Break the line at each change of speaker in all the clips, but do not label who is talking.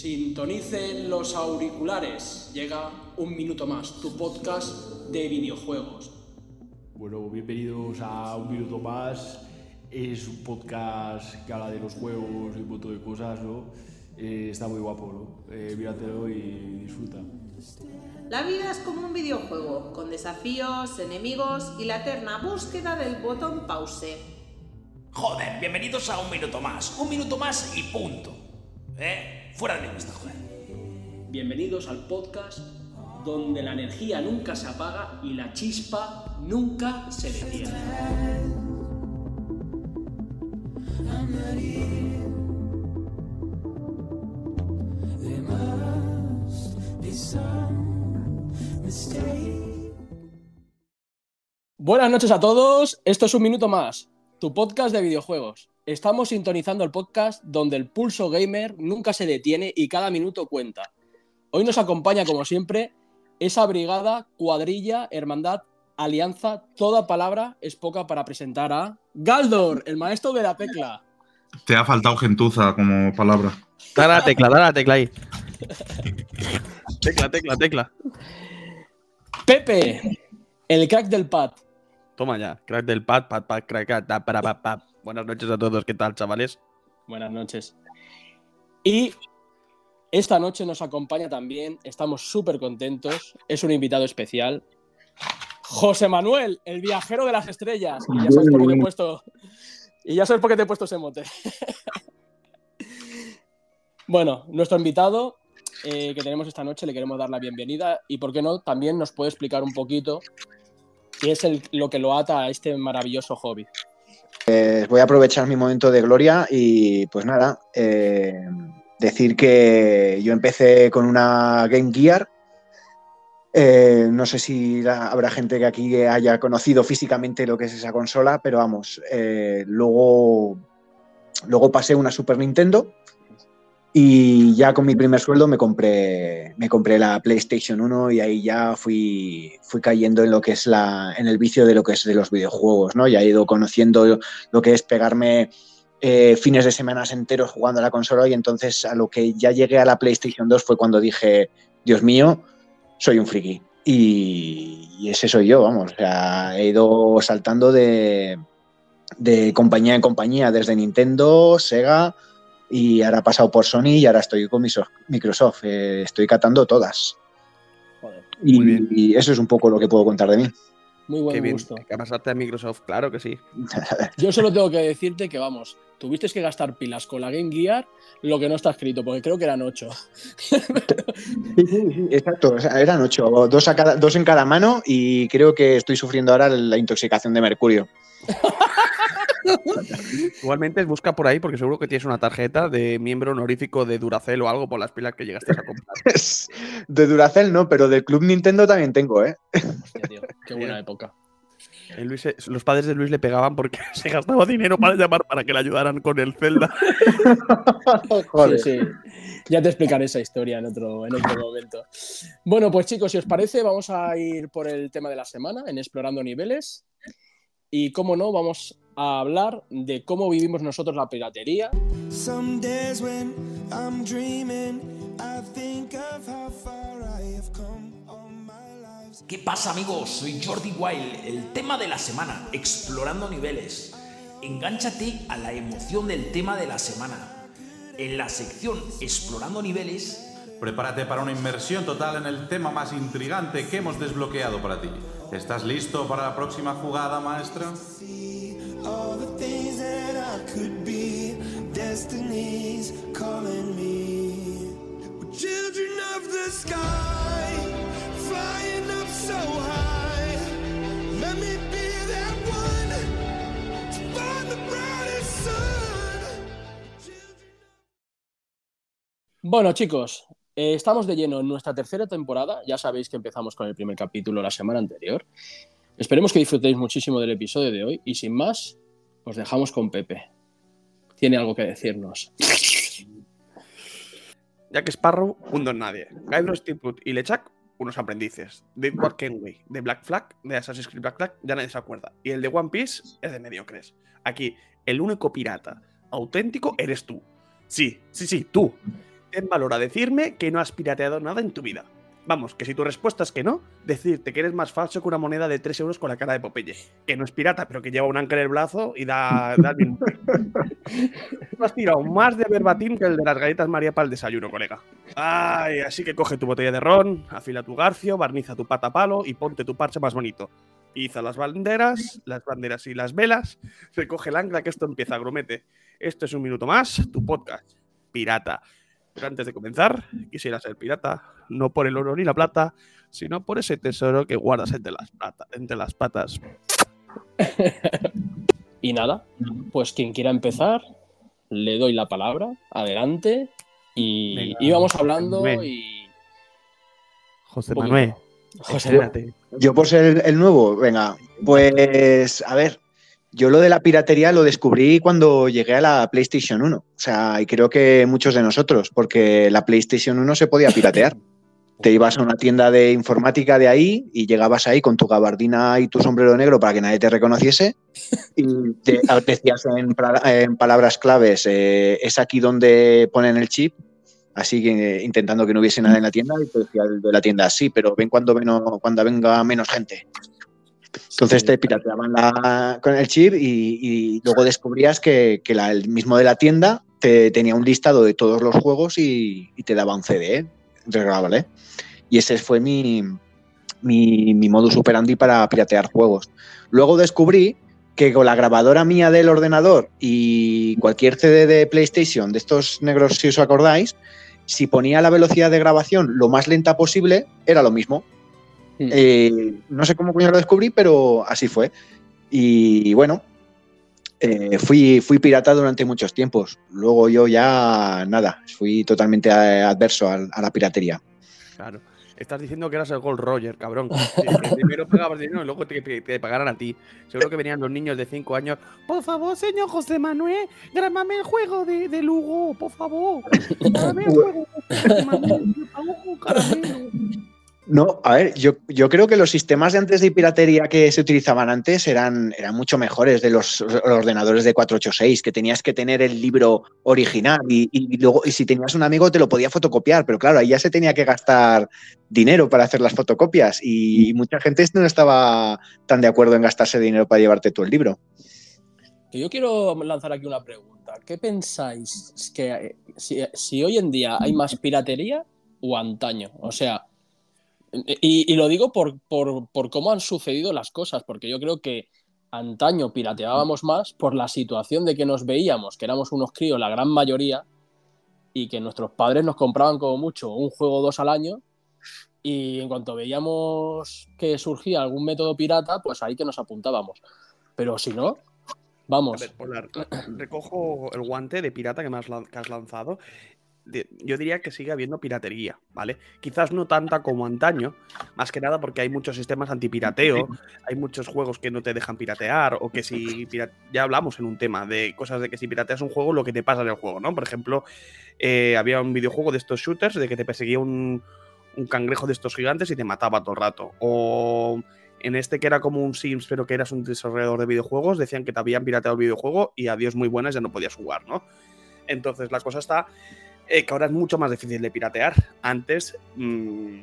Sintonicen los auriculares. Llega un minuto más, tu podcast de videojuegos.
Bueno, bienvenidos a Un Minuto Más. Es un podcast que habla de los juegos y un montón de cosas, ¿no? Eh, está muy guapo, ¿no? Eh, míratelo y disfruta.
La vida es como un videojuego, con desafíos, enemigos y la eterna búsqueda del botón pause.
Joder, bienvenidos a un minuto más. Un minuto más y punto. ¿Eh? Fuera de mi vista, joder.
Bienvenidos al podcast donde la energía nunca se apaga y la chispa nunca se detiene. Buenas noches a todos, esto es un minuto más, tu podcast de videojuegos. Estamos sintonizando el podcast donde el pulso gamer nunca se detiene y cada minuto cuenta. Hoy nos acompaña, como siempre, esa brigada, cuadrilla, hermandad, alianza, toda palabra es poca para presentar a Galdor, el maestro de la tecla.
Te ha faltado gentuza como palabra.
Dale la tecla, dale la tecla ahí. tecla, tecla, tecla.
Pepe, el crack del pad.
Toma ya, crack del pad, pad, pad, crack, crack, da, para, pa, pa. Buenas noches a todos, ¿qué tal, chavales?
Buenas noches. Y esta noche nos acompaña también, estamos súper contentos, es un invitado especial, José Manuel, el viajero de las estrellas. Y ya sabes por qué te he puesto, y ya sabes por qué te he puesto ese mote. bueno, nuestro invitado eh, que tenemos esta noche le queremos dar la bienvenida y, ¿por qué no? También nos puede explicar un poquito qué es el- lo que lo ata a este maravilloso hobby.
Voy a aprovechar mi momento de gloria y pues nada, eh, decir que yo empecé con una Game Gear. Eh, no sé si habrá gente que aquí haya conocido físicamente lo que es esa consola, pero vamos, eh, luego, luego pasé una Super Nintendo y ya con mi primer sueldo me compré, me compré la PlayStation 1 y ahí ya fui, fui cayendo en lo que es la, en el vicio de lo que es de los videojuegos, ¿no? Ya he ido conociendo lo que es pegarme eh, fines de semanas enteros jugando a la consola y entonces a lo que ya llegué a la PlayStation 2 fue cuando dije, Dios mío, soy un friki. Y, y ese soy yo, vamos. He ido saltando de, de compañía en compañía, desde Nintendo, Sega, y ahora he pasado por Sony y ahora estoy con Microsoft. Eh, estoy catando todas.
Joder,
Y,
Muy bien.
y eso es un poco lo que puedo contar de mí.
muy buen
Qué bien.
gusto.
Que pasaste a Microsoft, claro que sí.
Yo solo tengo que decirte que, vamos, tuviste que gastar pilas con la Game Gear lo que no está escrito, porque creo que eran ocho.
Sí, sí, sí, exacto. O sea, eran ocho, dos, a cada- dos en cada mano y creo que estoy sufriendo ahora la intoxicación de mercurio.
Igualmente busca por ahí porque seguro que tienes una tarjeta de miembro honorífico de Duracell o algo por las pilas que llegaste a comprar.
De Duracell no, pero del Club Nintendo también tengo, ¿eh?
Hostia, tío, qué buena época.
El Luis, los padres de Luis le pegaban porque se gastaba dinero para llamar para que le ayudaran con el Zelda.
Joder.
Sí, sí. Ya te explicaré esa historia en otro, en otro momento. Bueno, pues chicos, si os parece, vamos a ir por el tema de la semana, en Explorando Niveles. Y cómo no, vamos a hablar de cómo vivimos nosotros la piratería,
¿Qué pasa, amigos? Soy Jordi Wild. El tema de la semana, explorando niveles. Engánchate a la emoción del tema de la semana. En la sección Explorando niveles,
Prepárate para una inmersión total en el tema más intrigante que hemos desbloqueado para ti. ¿Estás listo para la próxima jugada,
calling me. We're children of the sky,
Bueno, chicos, eh, estamos de lleno en nuestra tercera temporada. Ya sabéis que empezamos con el primer capítulo la semana anterior. Esperemos que disfrutéis muchísimo del episodio de hoy y sin más, os dejamos con Pepe. Tiene algo que decirnos.
Jack Sparrow, un don nadie. Steamboat y LeChuck, unos aprendices. De Edward Kenway, de Black Flag, de Assassin's Creed Black Flag, ya nadie se acuerda. Y el de One Piece es de mediocres. Aquí, el único pirata auténtico eres tú. Sí, sí, sí, tú. ten valor a decirme que no has pirateado nada en tu vida. Vamos, que si tu respuesta es que no, decirte que eres más falso que una moneda de 3 euros con la cara de Popeye. Que no es pirata, pero que lleva un ancla en el brazo y da, da el mismo. Tú has tirado más de verbatim que el de las galletas María para el desayuno, colega. Ay, así que coge tu botella de ron, afila tu garfio, barniza tu pata palo y ponte tu parche más bonito. Iza las banderas, las banderas y las velas, recoge el ancla que esto empieza, grumete. Esto es un minuto más, tu podcast, pirata. Pero antes de comenzar, quisiera ser pirata, no por el oro ni la plata, sino por ese tesoro que guardas entre las, plata- entre las patas.
Y nada, pues quien quiera empezar, le doy la palabra, adelante. Y
Venga,
íbamos hablando y.
José. Manuel,
José.
Yo por ser el, el nuevo, venga, pues a ver, yo lo de la piratería lo descubrí cuando llegué a la PlayStation 1, o sea, y creo que muchos de nosotros, porque la PlayStation 1 se podía piratear. Te ibas a una tienda de informática de ahí y llegabas ahí con tu gabardina y tu sombrero negro para que nadie te reconociese y te decías en, palabras claves, eh, es aquí donde ponen el chip, así que eh, intentando que no hubiese nada en la tienda y te decía el de la tienda, sí, pero ven cuando venga menos gente. Entonces te pirateaban la- con el chip y, y luego descubrías que, que la- el mismo de la tienda te, tenía un listado de todos los juegos y, y te daba un CD regalable. Y ese fue mi, mi, mi modus operandi para piratear juegos. Luego descubrí que con la grabadora mía del ordenador y cualquier CD de PlayStation, de estos negros si os acordáis, si ponía la velocidad de grabación lo más lenta posible, era lo mismo.
Hmm.
Eh, no sé cómo coño lo descubrí, pero así fue. Y bueno, eh, fui, fui pirata durante muchos tiempos. Luego yo ya nada, fui totalmente adverso al- a, la piratería.
Claro. Estás diciendo que eras el Gold Roger, cabrón. Primero pagabas dinero y luego te, te- pagaran a ti. Seguro que venían los niños de 5 años. Por favor, señor José Manuel, grábame el juego de, de Lugo, por favor. Grábame el juego de José Manuel, caramelo.
No, a ver, yo, creo que los sistemas de antes de piratería que se utilizaban antes eran, mucho mejores de los ordenadores de 486, que tenías que tener el libro original y, luego, y si tenías un amigo te lo podía fotocopiar, pero claro, ahí ya se tenía que gastar dinero para hacer las fotocopias y mucha gente no estaba tan de acuerdo en gastarse dinero para llevarte tú el libro.
Yo quiero lanzar aquí una pregunta. ¿Qué pensáis que eh, si, si hoy en día hay más piratería o antaño? O sea, y, lo digo por, por- por cómo han sucedido las cosas, porque yo creo que antaño pirateábamos más por la situación de que nos veíamos, que éramos unos críos, la gran mayoría, y que nuestros padres nos compraban como mucho un juego o dos al año. Y en cuanto veíamos que surgía algún método pirata, pues ahí que nos apuntábamos. Pero si no,
A
vamos.
ver, Polar, recojo el guante de pirata que, me que has lanzado. Yo diría que sigue habiendo piratería, ¿vale? Quizás no tanta como antaño, más que nada porque hay muchos sistemas antipirateo, hay muchos juegos que no te dejan piratear, o que si ya hablamos en un tema de cosas de que si pirateas un juego, lo que te pasa en el juego, ¿no? Por ejemplo, eh, había un videojuego de estos shooters de que te perseguía un, un cangrejo de estos gigantes y te mataba todo el rato. O en este que era como un Sims, pero que eras un desarrollador de videojuegos, decían que te habían pirateado el videojuego y adiós muy buenas, ya no podías jugar, ¿no? Entonces la cosa está eh, que ahora es mucho más difícil de piratear. Antes, mm,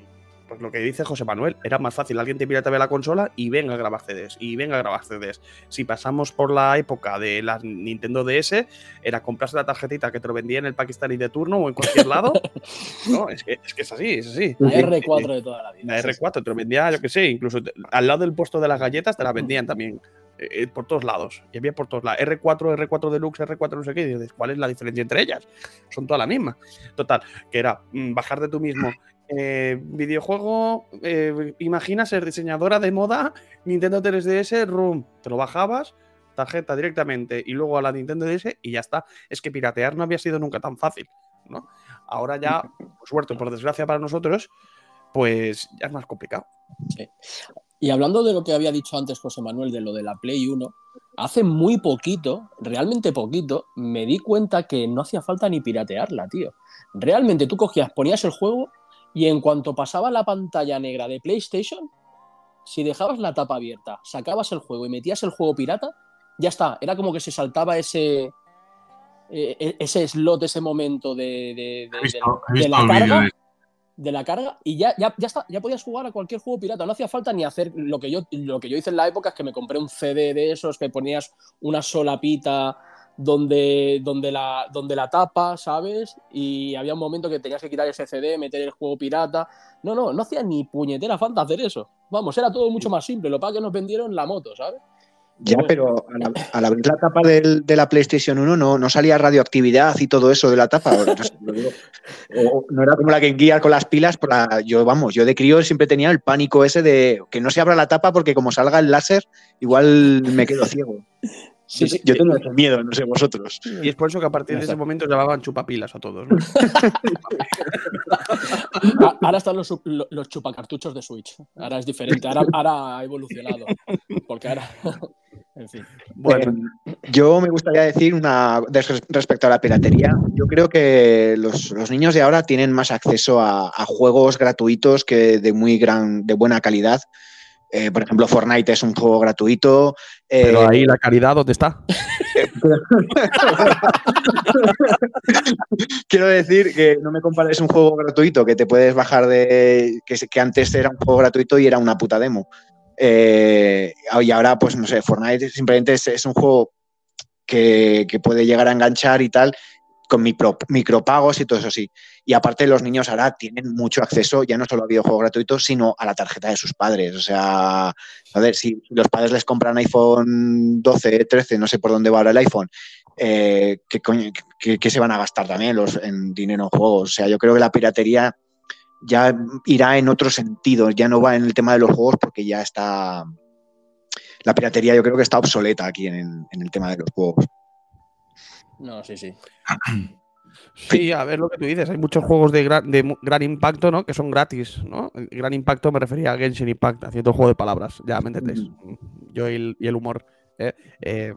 pues lo que dice José Manuel, era más fácil. Alguien te pirateaba la consola y venga a grabar CDs, y venga a grabar CDs. Si pasamos por la época de la Nintendo DS, era comprarse la tarjetita que te lo vendía en el Pakistaní de turno o en cualquier lado. no, es que, es que es así, es así.
La R4 de toda la vida.
La R4 te lo vendía, yo que sé, incluso te- al lado del puesto de las galletas te la vendían también. Eh, por todos lados. Y había por todos lados. R4, R4 Deluxe, R4 no sé qué. Y dices, ¿cuál es la diferencia entre ellas? Son todas la misma. Total, que era mm, bajar de tú mismo. eh, videojuego, eh, imagina ser diseñadora de moda, Nintendo 3DS, ROM. Te lo bajabas, tarjeta directamente y luego a la Nintendo DS y ya está. Es que piratear no había sido nunca tan fácil, ¿no? Ahora ya, por suerte, por desgracia para nosotros, pues ya es más complicado.
Y hablando de lo que había dicho antes José Manuel, de lo de la Play 1, hace muy poquito, realmente poquito, me di cuenta que no hacía falta ni piratearla, tío. Realmente tú cogías, ponías el juego y en cuanto pasaba la pantalla negra de PlayStation, si dejabas la tapa abierta, sacabas el juego y metías el juego pirata, ya está. Era como que se saltaba ese, eh, e- ese slot, ese momento de, de- la carga,
de-
la carga y ya, ya, ya, está, ya podías jugar a cualquier juego pirata. No hacía falta ni hacer lo que yo, lo que yo hice en la época, es que me compré un CD de esos que ponías una solapita donde, donde, la, donde la tapa, ¿sabes? Y había un momento que tenías que quitar ese CD, meter el juego pirata. No, no, no hacía ni puñetera falta hacer eso. Vamos, era todo mucho más simple. Lo para que nos vendieron la moto, ¿sabes?
Ya, pero al, ab- al abrir la tapa del- de la PlayStation 1 no, no salía radioactividad y todo eso de la tapa. no sé, lo digo. O no era como la Game Gear con las pilas. por la- yo, vamos, yo de crío siempre tenía el pánico ese de que no se abra la tapa porque como salga el láser, igual me quedo ciego.
Sí,
yo,
sí.
yo tengo ese miedo, no sé vosotros.
Y es por eso que a partir de ese momento llamaban chupapilas a todos.
Ahora están los, lo- los chupacartuchos de Switch. Ahora es diferente. Ahora, ahora ha evolucionado. Porque ahora. En fin.
Bueno,
Eh, yo me gustaría decir una respecto a la piratería. Yo creo que los, los niños de ahora tienen más acceso a, a juegos gratuitos que de muy gran, de buena calidad. Eh, por ejemplo, Fortnite es un juego gratuito. eh,
pero ahí la caridad, ¿dónde está?
Quiero decir que no me compares un juego gratuito que te puedes bajar de. que, que antes era un juego gratuito y era una puta demo. Eh, y ahora, pues no sé, Fortnite simplemente es, es un juego que, que puede llegar a enganchar y tal, con micro, micropagos y todo eso sí. Y aparte, los niños ahora tienen mucho acceso, ya no solo a videojuegos gratuitos, sino a la tarjeta de sus padres. O sea, a ver, si los padres les compran iPhone 12, 13, no sé por dónde va ahora el iPhone, eh, ¿qué, se van a gastar también los, en dinero en juegos? O sea, yo creo que la piratería ya irá en otro sentido, ya no va en el tema de los juegos porque ya está... La piratería yo creo que está obsoleta aquí en, en el tema de los juegos.
No, sí, sí.
Sí, a ver lo que tú dices. Hay muchos juegos de gran, de mu- gran impacto, ¿no? Que son gratis, ¿no? El Gran impacto me refería a Genshin Impact, haciendo juego de palabras. Ya, ¿me entendéis? Yo y el, y el humor. ¿eh? Eh,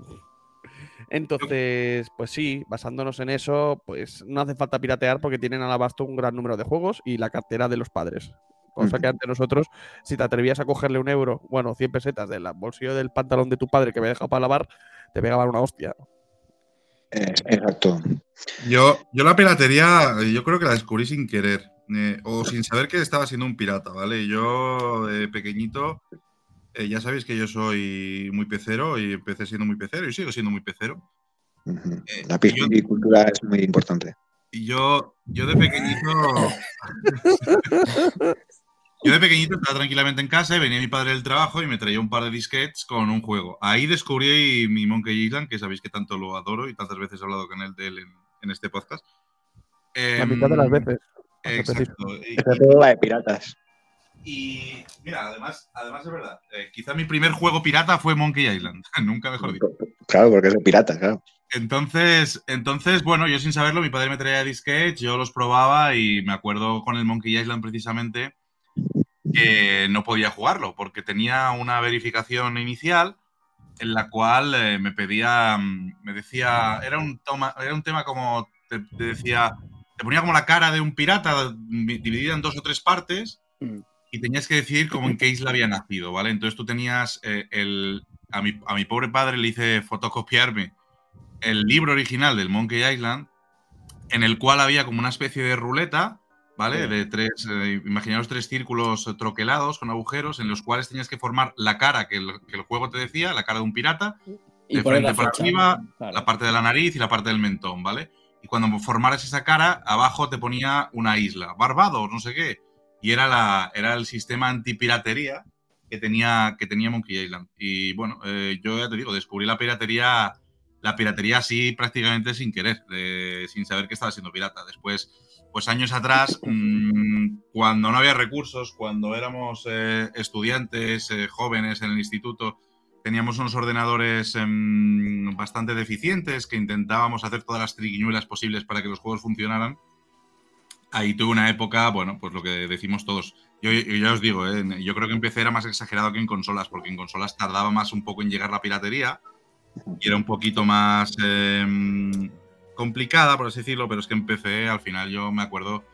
entonces, pues sí, basándonos en eso, pues no hace falta piratear porque tienen al abasto un gran número de juegos y la cartera de los padres. Cosa que
Ujú.
antes nosotros, si te atrevías a cogerle un euro, bueno, 100 pesetas del bolsillo del pantalón de tu padre que me dejado para lavar, te pegaban una hostia.
Eh, exacto.
Yo, yo la piratería, eh, yo creo que la descubrí sin querer. eh, o sin saber que estaba siendo un pirata, ¿vale? Yo, de pequeñito, eh, ya sabéis que yo soy muy pecero y empecé siendo muy pecero y sigo siendo muy pecero.
Ujú.
Eh,
La
yo-
piscicultura es muy importante.
Y yo, yo de pequeñito. yo de pequeñito estaba tranquilamente en casa y venía mi padre del trabajo y me traía un par de disquets con un juego. Ahí descubrí mi Monkey Island, que sabéis que tanto lo adoro y tantas veces he hablado con él de él en, en este podcast.
La mitad de las
Em,
veces.
Exacto. Y-
todo va de piratas.
Y mira, además, además es verdad. eh, quizá mi primer juego pirata fue Monkey Island. Nunca mejor dicho.
Claro, porque es de pirata, claro.
Entonces, entonces, bueno, yo sin saberlo, mi padre me traía disquets, yo los probaba y me acuerdo con el Monkey Island precisamente que no podía jugarlo porque tenía una verificación inicial en la cual eh, me pedía, mm, me decía, era un, toma- era un tema como, te, te decía, te ponía como la cara de un pirata mm, dividida en dos o tres partes
Mm.
Y tenías que decidir como en qué isla había nacido, ¿vale? Entonces tú tenías eh, el, a mi, a mi pobre padre le hice fotocopiarme el libro original del Monkey Island, en el cual había como una especie de ruleta, ¿vale? De tres, eh, imaginaos tres círculos eh, troquelados con agujeros en los cuales tenías que formar la cara que el, que el juego te decía, la cara de un pirata,
Y
de frente para arriba,
Claro.
la parte de la nariz y la parte del mentón, ¿vale? Y cuando formaras esa cara, abajo te ponía una isla, Barbados, no sé qué. Y era, la, era el sistema antipiratería que tenía, que tenía Monkey Island. Y bueno, eh, yo ya te digo, descubrí la piratería, la piratería así prácticamente sin querer, eh, sin saber que estaba siendo pirata. Después, pues años atrás, mm, cuando no había recursos, cuando éramos eh, estudiantes, jóvenes en el instituto, teníamos unos ordenadores em, bastante deficientes que intentábamos hacer todas las triquiñuelas posibles para que los juegos funcionaran. Ahí tuve una época, bueno, pues lo que decimos todos. Yo, yo ya os digo, ¿eh? yo creo que en PC era más exagerado que en consolas, porque en consolas tardaba más un poco en llegar la piratería y era un poquito más em, complicada, por así decirlo, pero es que en PC al final yo me acuerdo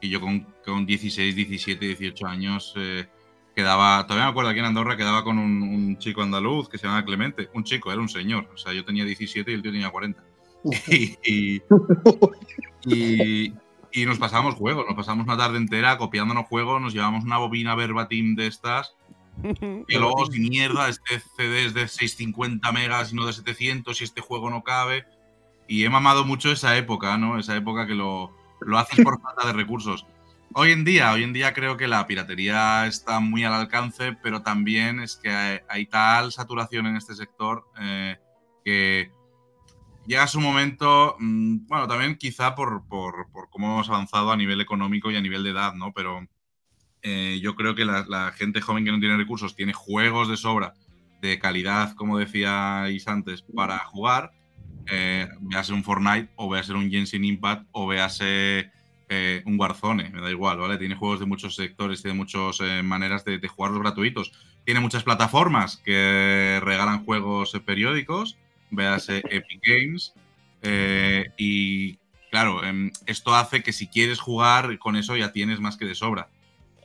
y yo con, con 16, 17, 18 años eh, quedaba, todavía me acuerdo aquí en Andorra, quedaba con un, un chico andaluz que se llamaba Clemente, un chico, era un señor, o sea, yo tenía 17 y el tío tenía 40. y, y, y- y nos pasamos juegos, nos pasamos una tarde entera copiándonos juegos, nos llevamos una bobina verbatim de estas, que luego sin mierda, este CD es de 650 megas y no de 700 y este juego no cabe. Y he mamado mucho esa época, ¿no? Esa época que lo, lo haces por falta de recursos. Hoy en día, hoy en día creo que la piratería está muy al alcance, pero también es que hay, hay tal saturación en este sector eh, que llega su momento, mm, bueno, también quizá por, por- por cómo hemos avanzado a nivel económico y a nivel de edad, ¿no? Pero eh, yo creo que la, gente joven que no tiene recursos tiene juegos de sobra, de calidad, como decíais antes, para jugar, eh, véase un Fortnite o véase un Genshin Impact o véase eh, un Warzone, me da igual, ¿vale? Tiene juegos de muchos sectores de muchas eh, maneras de, de jugarlos gratuitos. Tiene muchas plataformas que regalan juegos periódicos, véase Epic Games, eh, y claro, em, esto hace que si quieres jugar con eso ya tienes más que de sobra.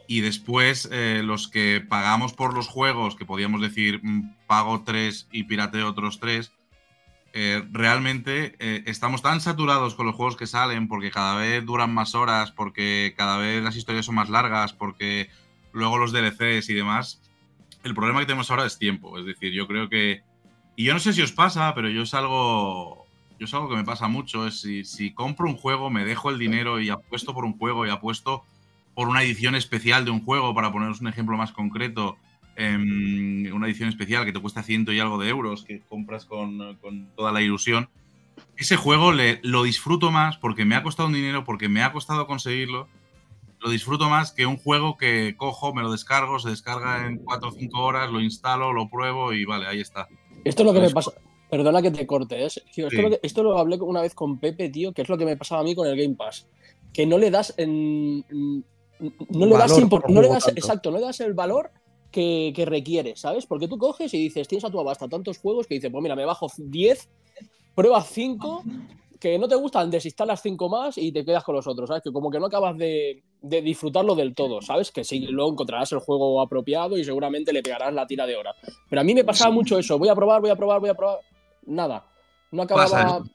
Y después eh, los que pagamos por los juegos, que podíamos decir mm, pago tres y pirateo otros tres, eh, realmente estamos tan saturados con los juegos que salen porque cada vez duran más horas, porque cada vez las historias son más largas, porque luego los DLCs y demás. El problema que tenemos ahora es tiempo. Es decir, yo creo que. Y yo no sé si os pasa, pero yo es algo. Yo es algo que me pasa mucho. Es si, compro un juego, me dejo el dinero y apuesto por un juego y apuesto por una edición especial de un juego, para poneros un ejemplo más concreto, em, una edición especial que te cuesta ciento y algo de euros, que compras con, con toda la ilusión. Ese juego le, lo disfruto más porque me ha costado un dinero, porque me ha costado conseguirlo. Lo disfruto más que un juego que cojo, me lo descargo, se descarga en 4 o 5 horas, lo instalo, lo pruebo y vale, ahí está.
Esto es lo que me
Pues-
pasa. Perdona que te corte, ¿eh? Esto,
Sí.
lo que- esto lo hablé una vez con Pepe, tío, que es lo que me pasaba a mí con el Game Pass. Que no le das en. No le das,
Valor
impor-
por
no le das exacto, no le das el valor que, que requiere, ¿sabes? Porque tú coges y dices, tienes a tu abasta tantos juegos que dices, pues mira, me bajo 10, pruebas 5, que no te gustan, desinstalas 5 más y te quedas con los otros, ¿sabes? Que como que no acabas de, de disfrutarlo del todo, ¿sabes? Que sí, luego encontrarás el juego apropiado y seguramente le pegarás la tira de horas. Pero a mí me pasaba mucho eso, voy a probar, voy a probar, voy a probar, nada. No
Pasa
acababa...
eso.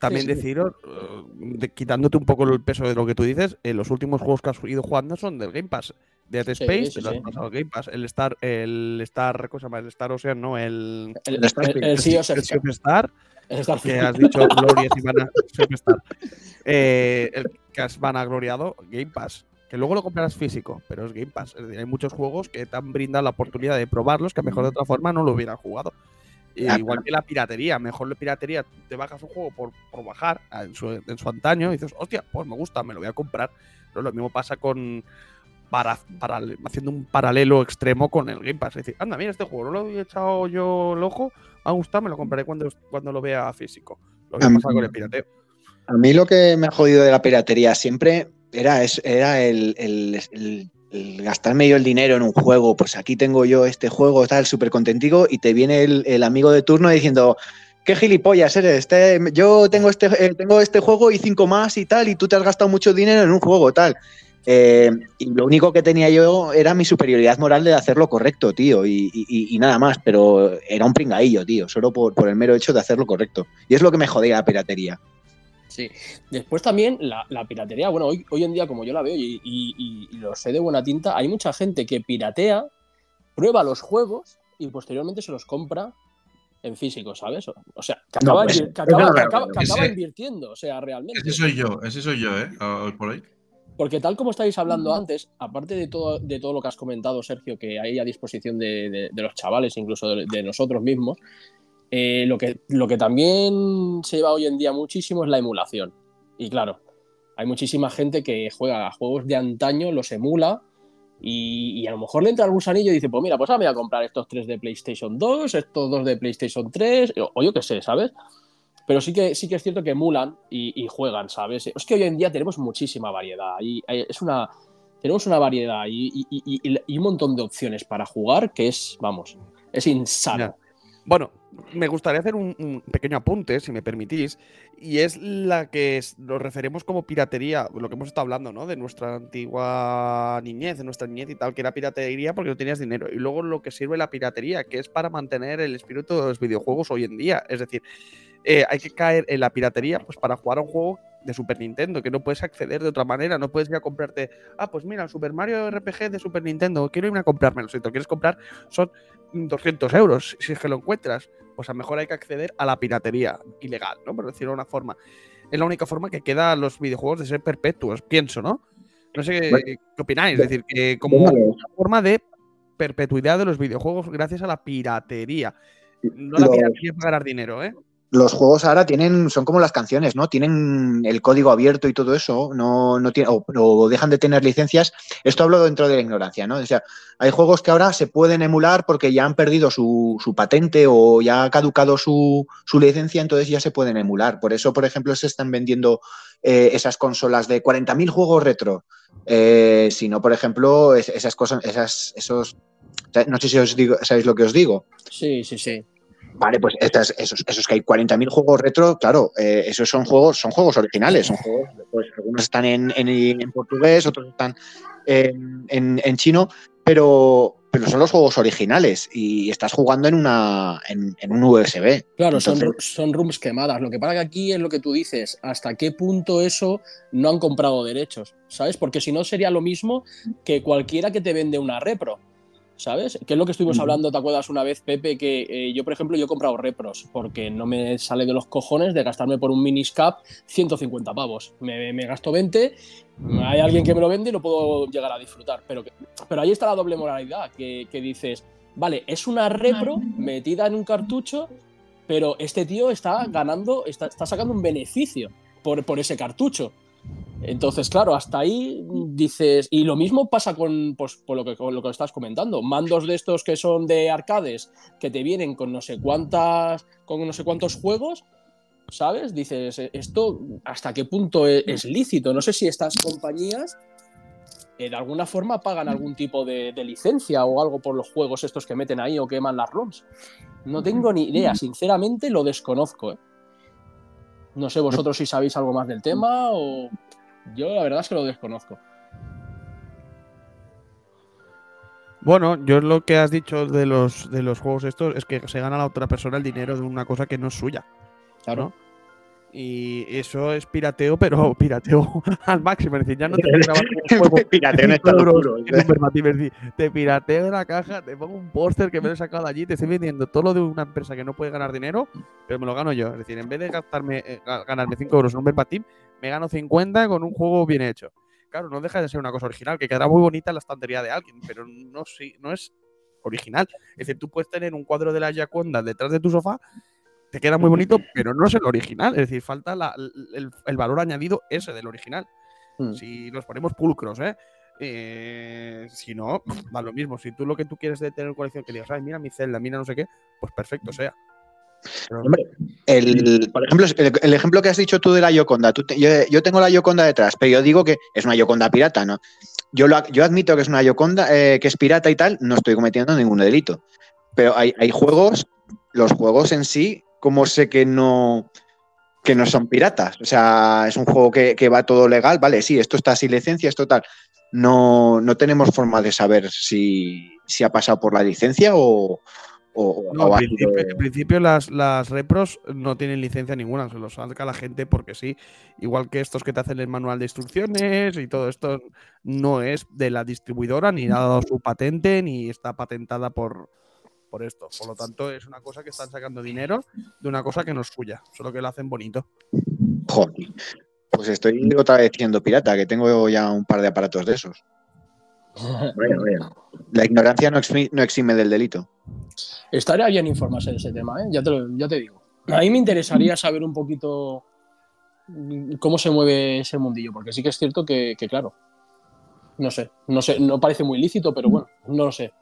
También
Sí, sí.
deciros, eh, de- quitándote un poco el peso de lo que tú dices, eh, los últimos juegos que has ido jugando son del Game Pass. Dead Space,
sí,
has pasado Game Pass. El Star, el Star, ¿cómo se llama? El Star Ocean, no, el,
El,
El Starfield.
el- el Sea
Star,
el Starfield.
que has dicho Gloria y van a Sea of Star. Eh, el has vanagloriado, Game Pass. Que luego lo comprarás físico, pero es Game Pass. Es decir, hay muchos juegos que te han brindado la oportunidad de probarlos que a mejor de otra forma no lo hubieran jugado. Igual que la piratería, mejor la piratería, te bajas un juego por, por bajar en su, en su antaño y dices, hostia, pues me gusta, me lo voy a comprar. Pero lo mismo pasa con. Para, para- haciendo un paralelo extremo con el Game Pass. Es decir, anda, mira, este juego no lo había echado yo el ojo, me ha gustado, me lo compraré cuando, cuando lo vea físico. Lo que pasa con el pirateo.
A mí lo que me ha jodido de la piratería siempre era, era el, el- gastarme yo el dinero en un juego. Pues aquí tengo yo este juego, tal, súper contentico, y te viene el, amigo de turno diciendo, qué gilipollas eres, este- yo tengo este, eh, tengo este juego y cinco más y tal, y tú te has gastado mucho dinero en un juego, tal. Eh, y lo único que tenía yo era mi superioridad moral de hacerlo correcto, tío, y, nada más, pero era un pringadillo, tío, solo por, por el mero hecho de hacerlo correcto. Y es lo que me jodía la piratería.
Sí. Después también la, la piratería, bueno, hoy, hoy en día como yo la veo y, y- y- y lo sé de buena tinta, hay mucha gente que piratea, prueba los juegos y posteriormente se los compra en físico, ¿sabes? O, o sea, que
No,
acaba,
pues,
que que que invirtiendo, o sea, realmente.
Ese soy yo, ese soy yo, ¿eh? Hoy por hoy.
Porque tal como estáis hablando antes, aparte de todo, de todo lo que has comentado, Sergio, que hay a disposición de, de- de los chavales, incluso de, de nosotros mismos, eh, lo, que, lo que también se lleva hoy en día muchísimo es la emulación. Y claro, hay muchísima gente que juega a juegos de antaño, los emula, y, a lo mejor le entra el gusanillo y dice, pues mira, pues ahora me voy a comprar estos tres de PlayStation 2, estos dos de PlayStation 3, o, yo qué sé, ¿sabes? Pero sí que, sí que es cierto que emulan y, juegan, ¿sabes? Es que hoy en día tenemos muchísima variedad. Y, hay- es una, tenemos una variedad y- y un montón de opciones para jugar que es, vamos, es insano.
Bueno, me gustaría hacer un, pequeño apunte, si me permitís, y es la que lo referimos como piratería, lo que hemos estado hablando, ¿no? De nuestra antigua niñez, de nuestra niñez y tal, que era piratería porque no tenías dinero. Y luego lo que sirve la piratería, que es para mantener el espíritu de los videojuegos hoy en día. Es decir, eh, hay que caer en la piratería pues para jugar a un juego de Super Nintendo, que no puedes acceder de otra manera, no puedes ir a comprarte, ah, pues mira, Super Mario RPG de Super Nintendo, quiero irme a comprármelo, si te lo quieres comprar son 200 euros, si es que lo encuentras, pues a lo mejor hay que acceder a la piratería ilegal, ¿no? Por decirlo de una forma. Es la única forma que queda a los videojuegos de ser perpetuos, pienso, ¿no? No sé qué,
Bueno.
qué opináis, es decir, que como una forma de perpetuidad de los videojuegos gracias a la piratería. No la piratería para ganar dinero, ¿eh?
Los juegos ahora tienen, son como las canciones, ¿no? Tienen el código abierto y todo eso, no, no tiene, o, dejan de tener licencias. Esto hablo dentro de la ignorancia, ¿no? O sea, hay juegos que ahora se pueden emular porque ya han perdido su, su patente o ya ha caducado su, su licencia, entonces ya se pueden emular. Por eso, por ejemplo, se están vendiendo eh, esas consolas de 40.000 juegos retro. Eh, si no, por ejemplo, es- esas cosas, esas, esos. No sé si os digo, sabéis lo que os digo.
Sí, sí, sí.
Vale, pues estas- esos, esos que hay 40.000 juegos retro, claro, eh, esos son juegos, son juegos originales, son juegos, pues algunos están en, en- en portugués, otros están en, en- en chino, pero, pero son los juegos originales y estás jugando en una en, un USB.
Claro, son, son rooms quemadas. Lo que pasa que aquí es lo que tú dices, hasta qué punto eso no han comprado derechos, ¿sabes? Porque si no sería lo mismo que cualquiera que te vende una repro, ¿sabes? Que es lo que estuvimos hablando, ¿te acuerdas una vez, Pepe? Que eh, yo, por ejemplo, yo he comprado repros porque no me sale de los cojones de gastarme por un miniscap 150 pavos. Me, me gasto 20, hay alguien que me lo vende y lo puedo llegar a disfrutar. Pero, que- pero ahí está la doble moralidad, que, que dices, vale, es una repro metida en un cartucho pero este tío está ganando, está, está sacando un beneficio por, por ese cartucho. Entonces, claro, hasta ahí dices, y lo mismo pasa con, pues, por lo que, con lo que estás comentando, mandos de estos que son de arcades, que te vienen con no sé cuántas, con no sé cuántos juegos, ¿sabes? Dices, "Eh, esto hasta qué punto e- es, lícito. No sé si estas compañías eh, de alguna forma pagan algún tipo de, de licencia o algo por los juegos estos que meten ahí o queman las ROMs. No tengo ni idea, sinceramente lo desconozco. ¿eh? No sé vosotros si sabéis algo más del tema o yo la verdad es que lo desconozco.
Bueno, yo lo que has dicho de los, de los juegos estos es que se gana la otra persona el dinero de una cosa que no es suya.
Claro.
¿no? Y eso es pirateo, pero pirateo al máximo. Es decir, ya no te puedes grabar un juego
Pirateo en estado puro.
te pirateo la caja, te pongo un póster que me lo he sacado de allí, te estoy vendiendo todo lo de una empresa que no puede ganar dinero, pero me lo gano yo. Es decir, en vez de gastarme, eh, ga- ganarme 5 euros en un verbatim, me gano 50 con un juego bien hecho. Claro, no deja de ser una cosa original, que quedará muy bonita en la estantería de alguien, pero no, sí- no es original. Es decir, tú puedes tener un cuadro de la Yaconda detrás de tu sofá, te queda muy bonito, pero no es el original. Es decir, falta la- el, el valor añadido ese del original.
Mm.
Si nos ponemos pulcros, ¿eh? Eh, si no, da lo mismo. Si tú lo que tú quieres de tener colección, que digas, ay, mira mi celda, mira no sé qué, pues perfecto sea. Pero-
Hombre, el, por ejemplo, el, el ejemplo que has dicho tú de la Yoconda, tú te- yo, yo tengo la Yoconda detrás, pero yo digo que es una Yoconda pirata, ¿no? Yo, lo, yo admito que es una Yoconda, eh, que es pirata y tal, no estoy cometiendo ningún delito. Pero hay, hay juegos, los juegos en sí, como sé que no, que no son piratas. O sea, es un juego que, que va todo legal, vale, sí, esto está sin licencia, esto tal. No, no tenemos forma de saber si, si ha pasado por la licencia o, o,
No,
o
en principio, en principio las, las repros no tienen licencia ninguna, se los saca la gente porque sí. Igual que estos que te hacen el manual de instrucciones y todo esto no es de la distribuidora, ni ha dado su patente, ni está patentada por, por esto. Por lo tanto, es una cosa que están sacando dinero de una cosa que no es suya, solo que lo hacen bonito.
Joder. Pues estoy otra vez siendo pirata, que tengo ya un par de aparatos de esos. Bueno, bueno. La ignorancia no, exi- no exime del delito.
Estaría bien informarse de ese tema, ¿eh? ya, te lo- ya te digo. A mí me interesaría saber un poquito cómo se mueve ese mundillo, porque sí que es cierto que, que, claro, no sé, no sé, no parece muy lícito, pero bueno, no lo sé.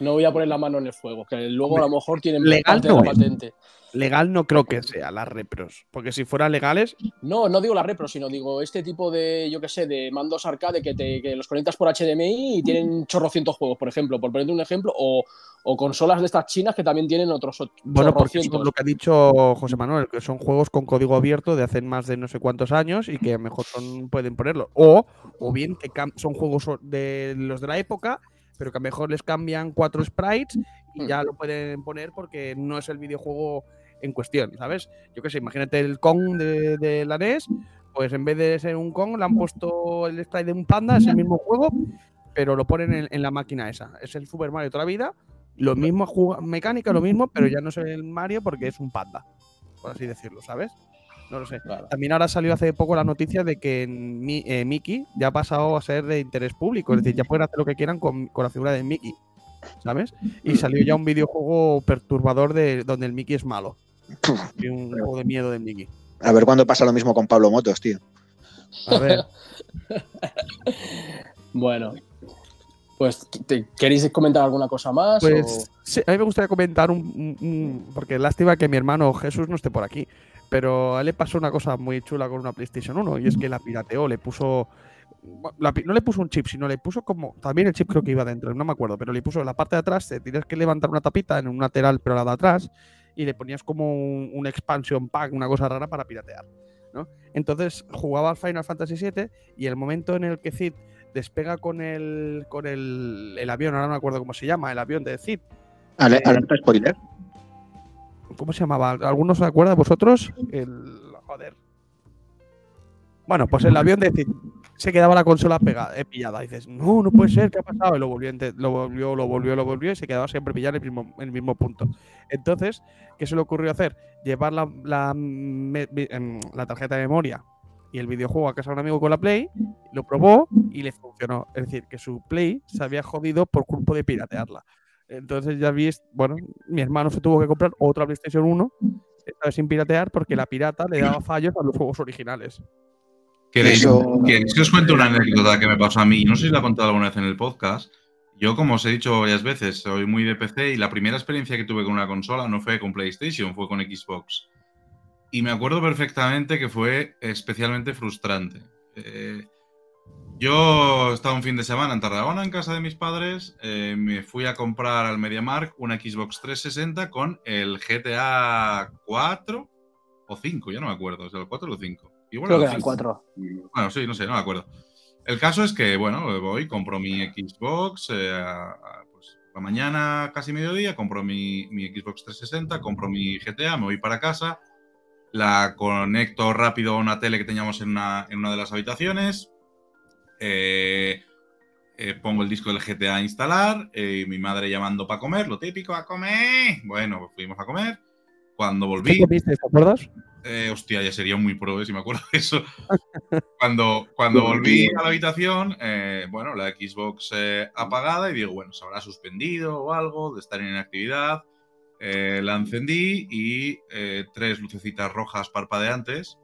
No voy a poner la mano en el fuego, que luego a lo mejor tienen
Legal
parte de la patente.
Legal no creo que sea las repros, porque si fueran legales,
No, no digo la repro, sino digo este tipo de, yo qué sé, de mandos arcade que, te, que los conectas por HDMI y tienen chorrocientos juegos, por ejemplo, por ponerte un ejemplo, o, o consolas de estas chinas que también tienen otros
Bueno, porque son lo que ha dicho José Manuel, que son juegos con código abierto de hace más de no sé cuántos años y que a lo mejor son, pueden ponerlo. O, o bien que son juegos de los de la época, pero que a lo mejor les cambian cuatro sprites y
Hmm.
ya lo pueden poner porque no es el videojuego en cuestión, ¿sabes? Yo qué sé, imagínate el Kong de, de la NES, pues en vez de ser un Kong, le han puesto el sprite de un panda, es el mismo juego, pero lo ponen en, en la máquina esa. Es el Super Mario toda la vida, lo mismo mecánica, lo mismo, pero ya no es el Mario porque es un panda, por así decirlo, ¿sabes? No lo sé.
Claro.
También ahora salió hace poco la noticia de que Mi- eh, Mickey ya ha pasado a ser de interés público, es decir, ya pueden hacer lo que quieran con, con la figura de Mickey, ¿sabes? Y salió ya un videojuego perturbador de donde el Mickey es malo. Y un juego de miedo de Mickey.
A ver cuándo pasa lo mismo con Pablo Motos, tío.
A ver,
Bueno, pues ¿te- ¿queréis comentar alguna cosa más?
pues
o-
sí, a mí me gustaría comentar un, un- un- porque lástima que mi hermano Jesús no esté por aquí, pero a él le pasó una cosa muy chula con una PlayStation 1 y es que la pirateó, le puso la no le puso un chip, sino le puso como también el chip creo que iba dentro, no me acuerdo, pero le puso en la parte de atrás, te tienes que levantar una tapita en un lateral, pero la de atrás y le ponías como un, un expansion pack, una cosa rara para piratear, ¿no? Entonces jugaba al Final Fantasy VII y el momento en el que Cid despega con el con el, el avión, ahora no me acuerdo cómo se llama, el avión de Cid, Eh,
Alerta spoiler.
¿Cómo se llamaba? ¿Algunos se acuerdan vosotros? El. Joder. Bueno, pues el avión de se quedaba la consola pegada, eh, pillada. Dices, no, no puede ser, ¿qué ha pasado? Y lo volvió, lo volvió, lo volvió, lo volvió y se quedaba siempre pillado en el mismo, punto. Entonces, ¿qué se le ocurrió hacer? Llevar la, la, em, la tarjeta de memoria y el videojuego a casa de un amigo con la Play, lo probó y le funcionó. Es decir, que su Play se había jodido por culpa de piratearla. Entonces ya viste, bueno, mi hermano se tuvo que comprar otra PlayStation 1, esta vez sin piratear, porque la pirata le daba fallos a los juegos originales.
¿Queréis,
Eso-
queréis que os cuente una anécdota que me pasó a mí? No sé si la he contado alguna vez en el podcast. Yo, como os he dicho varias veces, soy muy de PC y la primera experiencia que tuve con una consola no fue con PlayStation, fue con Xbox. Y me acuerdo perfectamente que fue especialmente frustrante. Eh, yo estaba un fin de semana en Tarragona, en casa de mis padres. eh, me fui a comprar al MediaMark una Xbox 360 con el GTA 4 o 5, ya no me acuerdo. ¿Es el 4 o el 5? Igual
Creo que
el
eran
5.
cuatro.
Bueno, sí, no sé, no me acuerdo. El caso es que, bueno, voy, compro mi Xbox, eh, a- a, pues, la mañana, casi mediodía, compro mi, mi Xbox 360, compro mi GTA, me voy para casa, la conecto rápido a una tele que teníamos en una, en una de las habitaciones, eh, eh, pongo el disco del GTA a instalar, eh, mi madre llamando para comer, lo típico, a comer. Bueno, pues fuimos a comer. Cuando volví,
¿Qué comiste, ¿Te acuerdas?
eh, hostia, ya sería muy pro, si me acuerdo de eso. Cuando, cuando volví a la habitación, bueno, la Xbox apagada y digo, bueno, se habrá suspendido o algo de estar en inactividad. La encendí y tres lucecitas rojas parpadeantes.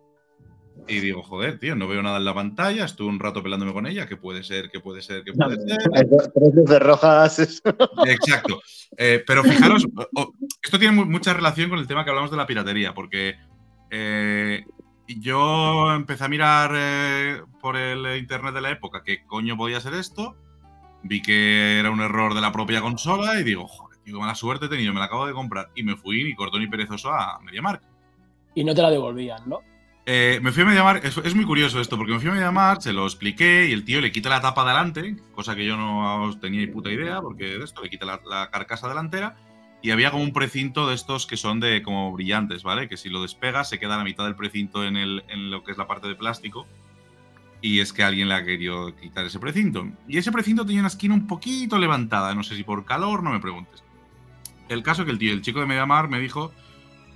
Y digo, joder, tío, no veo nada en la pantalla. Estuve un rato pelándome con ella. ¿Qué puede ser? ¿Qué puede ser? ¿Qué puede ser?
Tres luces rojas.
Exacto. Eh, pero fijaros, esto tiene mu- mucha relación con el tema que hablamos de la piratería, porque eh, yo empecé a mirar eh, por el internet de la época qué coño podía ser esto, vi que era un error de la propia consola y digo, joder, tío, qué mala suerte he tenido, me la acabo de comprar. Y me fui ni corto ni perezoso a MediaMark.
Y no te la devolvían, ¿no?
Eh, me fui a MediaMark, es, es muy curioso esto, porque me fui a MediaMark, se lo expliqué y el tío le quita la tapa delante, cosa que yo no tenía ni puta idea, porque de esto le quita la, la carcasa delantera y había como un precinto de estos que son de como brillantes, ¿vale? Que si lo despegas se queda la mitad del precinto en, el, en lo que es la parte de plástico y es que alguien le ha querido quitar ese precinto. Y ese precinto tenía una esquina un poquito levantada, no sé si por calor, no me preguntes. El caso que el tío, el chico de MediaMark me dijo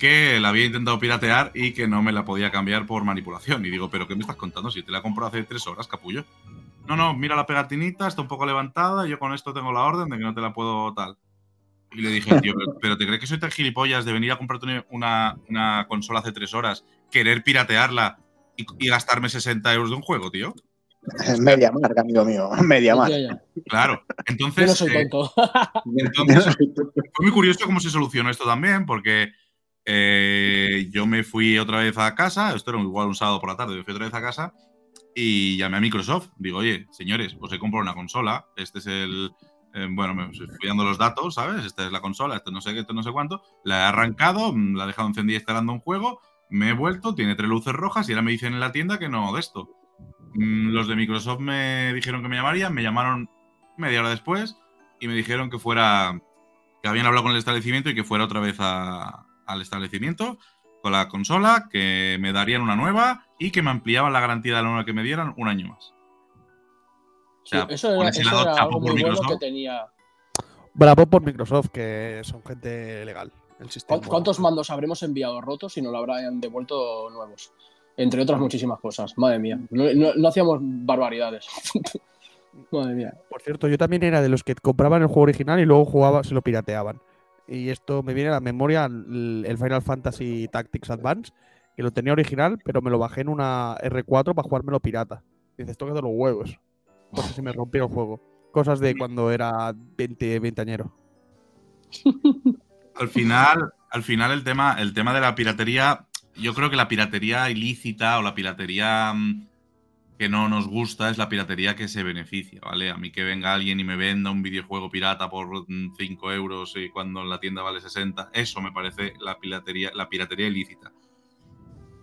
que la había intentado piratear y que no me la podía cambiar por manipulación. Y digo, ¿pero qué me estás contando? Si te la compró hace tres horas, capullo. No, no, mira la pegatinita, está un poco levantada, yo con esto tengo la orden de que no te la puedo tal. Y le dije, tío, ¿pero, te crees que soy tan gilipollas de venir a comprarte una, una consola hace tres horas, querer piratearla y, y gastarme 60 euros de un juego, tío?
Media marca, amigo mío. Media marca.
Claro.
Yo
Entonces,
no soy
eh,
tonto.
entonces fue muy curioso cómo se solucionó esto también, porque eh, yo me fui otra vez a casa, esto era igual un sábado por la tarde, me fui otra vez a casa y llamé a Microsoft. Digo, oye, señores, os he comprado una consola, este es el. eh, bueno, me fui dando los datos, ¿sabes? Esta es la consola, esto no sé qué, esto no sé cuánto. La he arrancado, mm, la he dejado encendida instalando un juego, me he vuelto, tiene tres luces rojas y ahora me dicen en la tienda que no de esto. Mm, Los de Microsoft me dijeron que me llamarían, me llamaron media hora después y me dijeron que fuera que habían hablado con el establecimiento y que fuera otra vez a, al establecimiento con la consola, que me darían una nueva y que me ampliaban la garantía de la nueva que me dieran un año más. O sea,
eso era, eso
lado,
era algo
por
muy bueno que tenía.
Bravo por Microsoft, que son gente legal. El sistema.
¿Cuántos- ¿Cuántos mandos habremos enviado rotos y nos lo habrán devuelto nuevos? Entre otras muchísimas cosas. Madre mía. No, no- no hacíamos barbaridades. Madre mía.
Por cierto, yo también era de los que compraban el juego original y luego jugaba, se lo pirateaban. Y esto me viene a la memoria el, el Final Fantasy Tactics Advance, que lo tenía original, pero me lo bajé en una R4 para jugármelo pirata. Dices, toca de los huevos. Porque se me rompió el juego. Cosas de cuando era 20, 20 añero.
Al final, al final el tema, el tema de la piratería, yo creo que la piratería ilícita o la piratería mm, que no nos gusta es la piratería que se beneficia, ¿vale? A mí que venga alguien y me venda un videojuego pirata por 5 euros y cuando en la tienda vale 60, eso me parece la piratería, la piratería ilícita.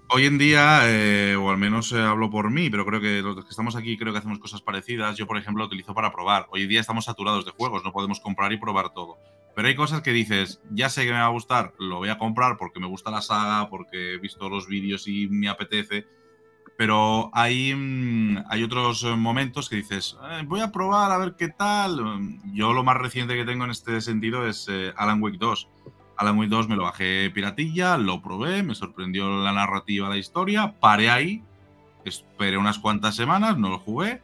Hoy en día, eh, o al menos eh, hablo por mí, pero creo que los que estamos aquí creo que hacemos cosas parecidas. Yo, por ejemplo, lo utilizo para probar. Hoy en día estamos saturados de juegos, no podemos comprar y probar todo. Pero hay cosas que dices, ya sé que me va a gustar, lo voy a comprar porque me gusta la saga, porque he visto los vídeos y me apetece. Pero hay, mm, hay otros eh, momentos que dices, "Eh, voy a probar a ver qué tal. Mm, Yo lo más reciente que tengo en este sentido es eh, Alan Wake 2. Alan Wake 2 me lo bajé piratilla, lo probé, me sorprendió la narrativa, la historia, paré ahí, esperé unas cuantas semanas, no lo jugué.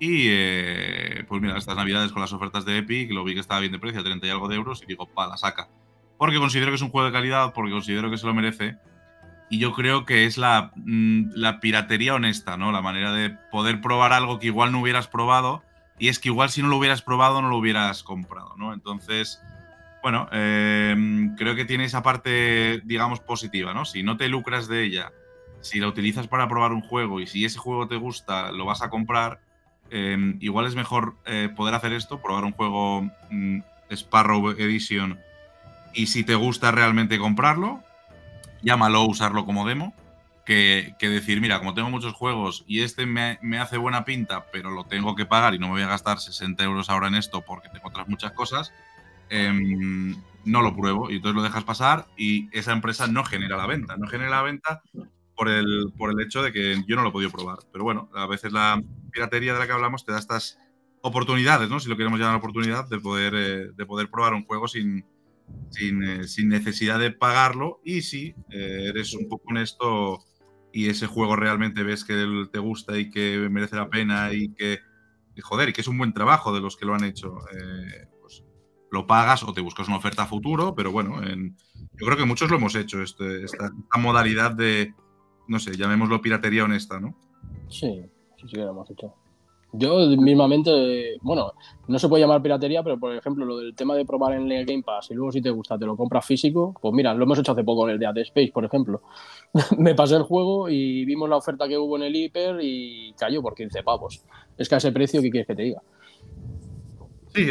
Y pues mira, estas navidades con las ofertas de Epic, lo vi que estaba bien de precio, 30 y algo de euros, y digo, pa, la saca. Porque considero que es un juego de calidad, porque considero que se lo merece. Y yo creo que es la, mm, la piratería honesta, ¿no? La manera de poder probar algo que igual no hubieras probado. Y es que igual si no lo hubieras probado, no lo hubieras comprado, ¿no? Entonces, bueno, eh, creo que tiene esa parte, digamos, positiva, ¿no? Si no te lucras de ella, si la utilizas para probar un juego y si ese juego te gusta, lo vas a comprar, eh, igual es mejor eh, poder hacer esto, probar un juego mm, Sparrow Edition y si te gusta realmente comprarlo, llámalo, usarlo como demo, que, decir, mira, como tengo muchos juegos y este me, me hace buena pinta, pero lo tengo que pagar y no me voy a gastar 60 euros ahora en esto porque tengo otras muchas cosas, em, no lo pruebo y entonces lo dejas pasar y esa empresa no genera la venta, no genera la venta por el, por el hecho de que yo no lo he podido probar. Pero bueno, a veces la piratería de la que hablamos te da estas oportunidades, ¿no? Si lo queremos llamar oportunidad, de poder, eh, de poder probar un juego sin, sin, eh, sin necesidad de pagarlo y si eh, eres un poco honesto y ese juego realmente ves que te gusta y que merece la pena y que, joder, y que es un buen trabajo de los que lo han hecho, eh, pues lo pagas o te buscas una oferta a futuro, pero bueno, en- yo creo que muchos lo hemos hecho, este- esta, modalidad de, no sé, llamémoslo piratería honesta, ¿no?
Sí, sí, sí lo hemos hecho. Yo mismamente, bueno, no se puede llamar piratería, pero por ejemplo, lo del tema de probar en el Game Pass y luego si te gusta te lo compras físico, pues mira, lo hemos hecho hace poco en el de Dead Space, por ejemplo. Me pasé el juego y vimos la oferta que hubo en el Hyper y cayó por 15 pavos. Es que a ese precio, ¿qué quieres que te diga?
Sí,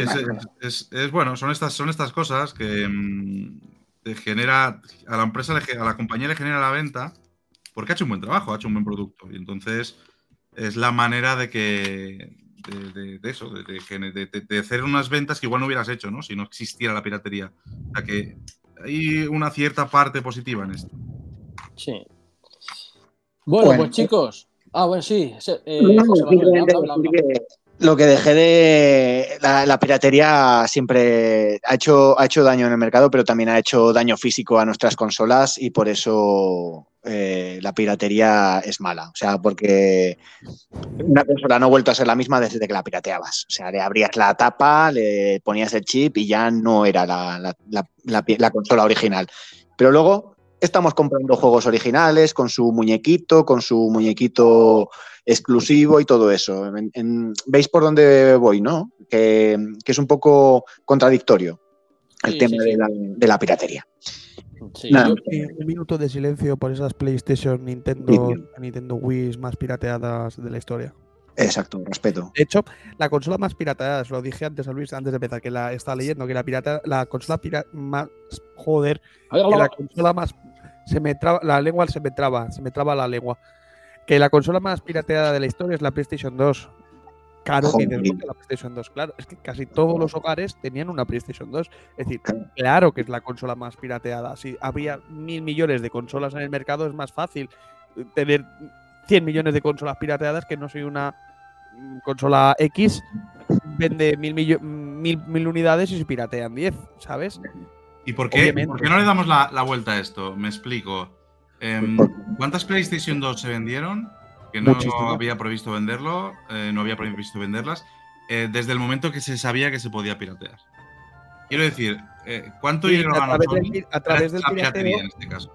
es, es- bueno, son estas, son estas cosas que mm, te genera, a la empresa, a la compañía le genera la venta porque ha hecho un buen trabajo, ha hecho un buen producto. Y entonces es la manera de que, de, de- de eso, de, de hacer unas ventas que igual no hubieras hecho, ¿no? Si no existiera la piratería. O sea que hay una cierta parte positiva en esto.
Sí. Bueno,
Bueno.
pues chicos. Ah, bueno, sí. eh,
No,
José Manuel,
simplemente
habla, habla,
decir
habla.
que Lo que dejé de. La, la piratería siempre ha hecho, ha hecho daño en el mercado, pero también ha hecho daño físico a nuestras consolas y por eso eh, la piratería es mala. O sea, porque una consola no ha vuelto a ser la misma desde que la pirateabas. O sea, le abrías la tapa, le ponías el chip y ya no era la, la- la- la pi- la consola original. Pero luego estamos comprando juegos originales con su muñequito, con su muñequito exclusivo y todo eso. En- en- ¿Veis por dónde voy, no? Que, que es un poco contradictorio el
Sí,
tema
sí,
de,
sí.
la, de la piratería.
Sí,
Nada,
yo-
Y un minuto de silencio por esas PlayStation, Nintendo, Nintendo Wii más pirateadas de la historia.
Exacto, respeto.
De hecho, la consola más pirateada, os lo dije antes a Luis, antes de empezar, que la estaba leyendo, que la pirata, la consola pira- más joder, que la consola más se me traba, la lengua se me traba, se me traba la lengua. Que la consola más pirateada de la historia es la PlayStation 2. Caro que
Joder.
"Hostia, la PlayStation 2. Claro, es que casi todos los hogares tenían una PlayStation 2. Es decir,
Claro.
que es la consola más pirateada. Si había mil millones de consolas en el mercado, es más fácil eh, tener 100 millones de consolas pirateadas que no soy una mm, consola X vende mil, millo- mil, mil unidades y se piratean 10, ¿sabes?
¿Y por qué, por qué no le damos la, la vuelta a esto? Me explico. Em,
Por-
¿Cuántas PlayStation 2 se vendieron? Que no había previsto venderlo, eh, no había previsto venderlas, eh, desde el momento que se sabía que se podía piratear. Quiero decir, eh, ¿cuánto
Sí,
dinero
a
ganó
través del a través del
a la piratería en este caso?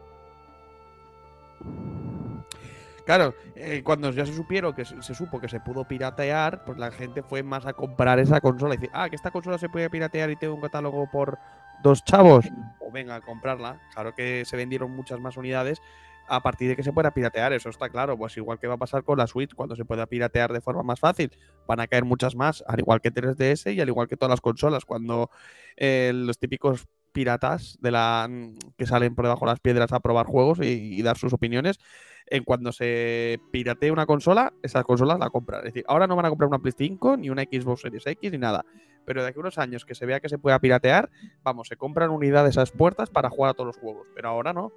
Claro, eh, cuando ya se supieron que se, se supo que se pudo piratear, pues la gente fue más a comprar esa consola y decir, ah, que esta consola se puede piratear y tengo un catálogo por dos chavos. O venga a comprarla. Claro que se vendieron muchas más unidades a partir de que se pueda piratear, eso está claro. Pues igual que va a pasar con la Switch, cuando se pueda piratear de forma más fácil, van a caer muchas más, al igual que 3DS y al igual que todas las consolas. Cuando eh, los típicos piratas de la que salen por debajo de las piedras a probar juegos y, dar sus opiniones, en cuando se piratee una consola, esas consolas la compran. Es decir, ahora no van a comprar una Play 5, ni una Xbox Series X, ni nada. Pero de aquí a unos años que se vea que se pueda piratear, vamos, se compran unidades a las puertas para jugar a todos los juegos. Pero ahora no.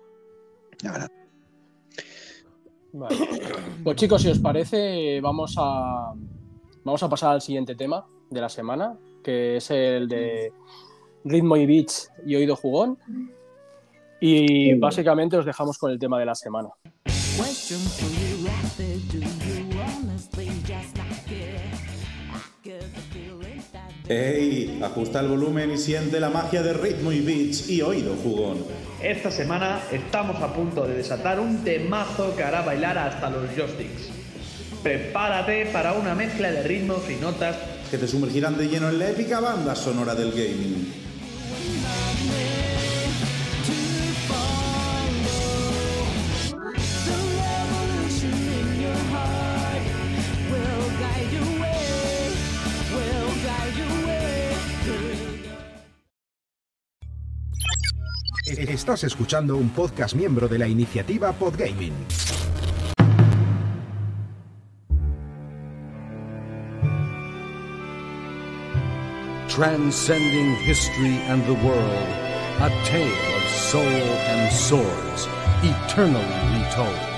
Vale. Pues chicos, si os parece, vamos a, vamos a pasar al siguiente tema de la semana, que es el de ritmo y beats y oído jugón. Y básicamente os dejamos con el tema de la semana.
¡Ey! Ajusta el volumen y siente la magia de ritmo y beats y oído jugón.
Esta semana estamos a punto de desatar un temazo que hará bailar hasta los joysticks. Prepárate para una mezcla de ritmos y notas
Que te sumergirán de lleno en la épica banda sonora del gaming.
Estás escuchando un podcast miembro de la iniciativa Podgaming.
Transcending history and the world, a tale of soul and swords, eternally retold.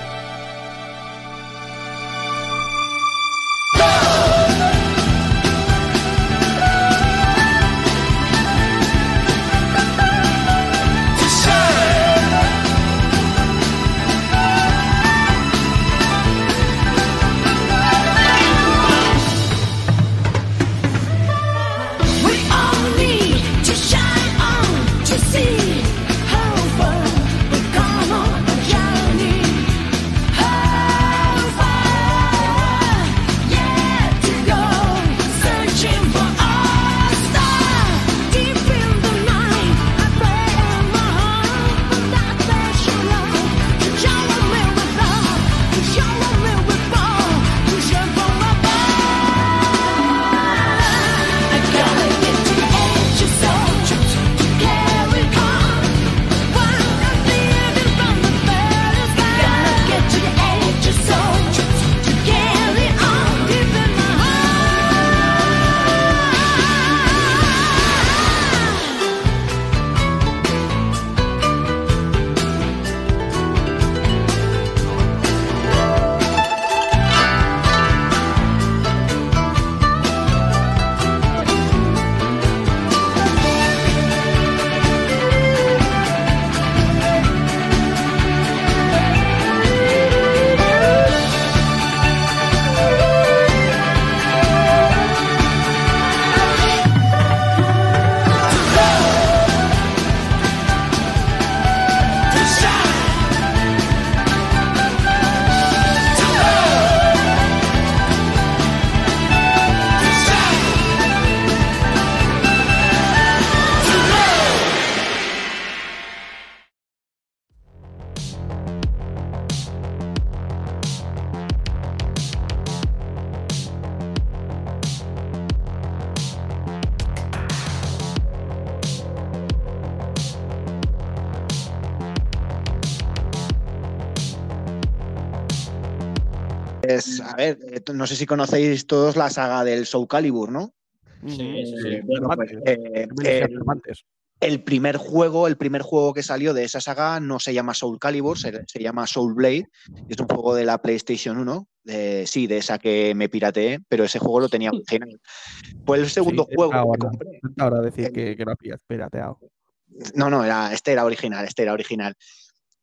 Pues, a ver, eh, no sé si conocéis todos la saga del Soul Calibur, ¿no?
Sí, sí, sí.
Eh, bueno, pues, eh,
Cervantes.
el- primer juego, el primer juego que salió de esa saga no se llama Soul Calibur, se, se llama Soul Blade. Es un juego de la PlayStation 1. de- sí, de esa que me pirateé, pero ese juego lo tenía original. Fue el segundo
Sí,
juego que
ahora,
compré.
ahora decir que, que no habías pirateado.
No, no, era, este era original, este era original.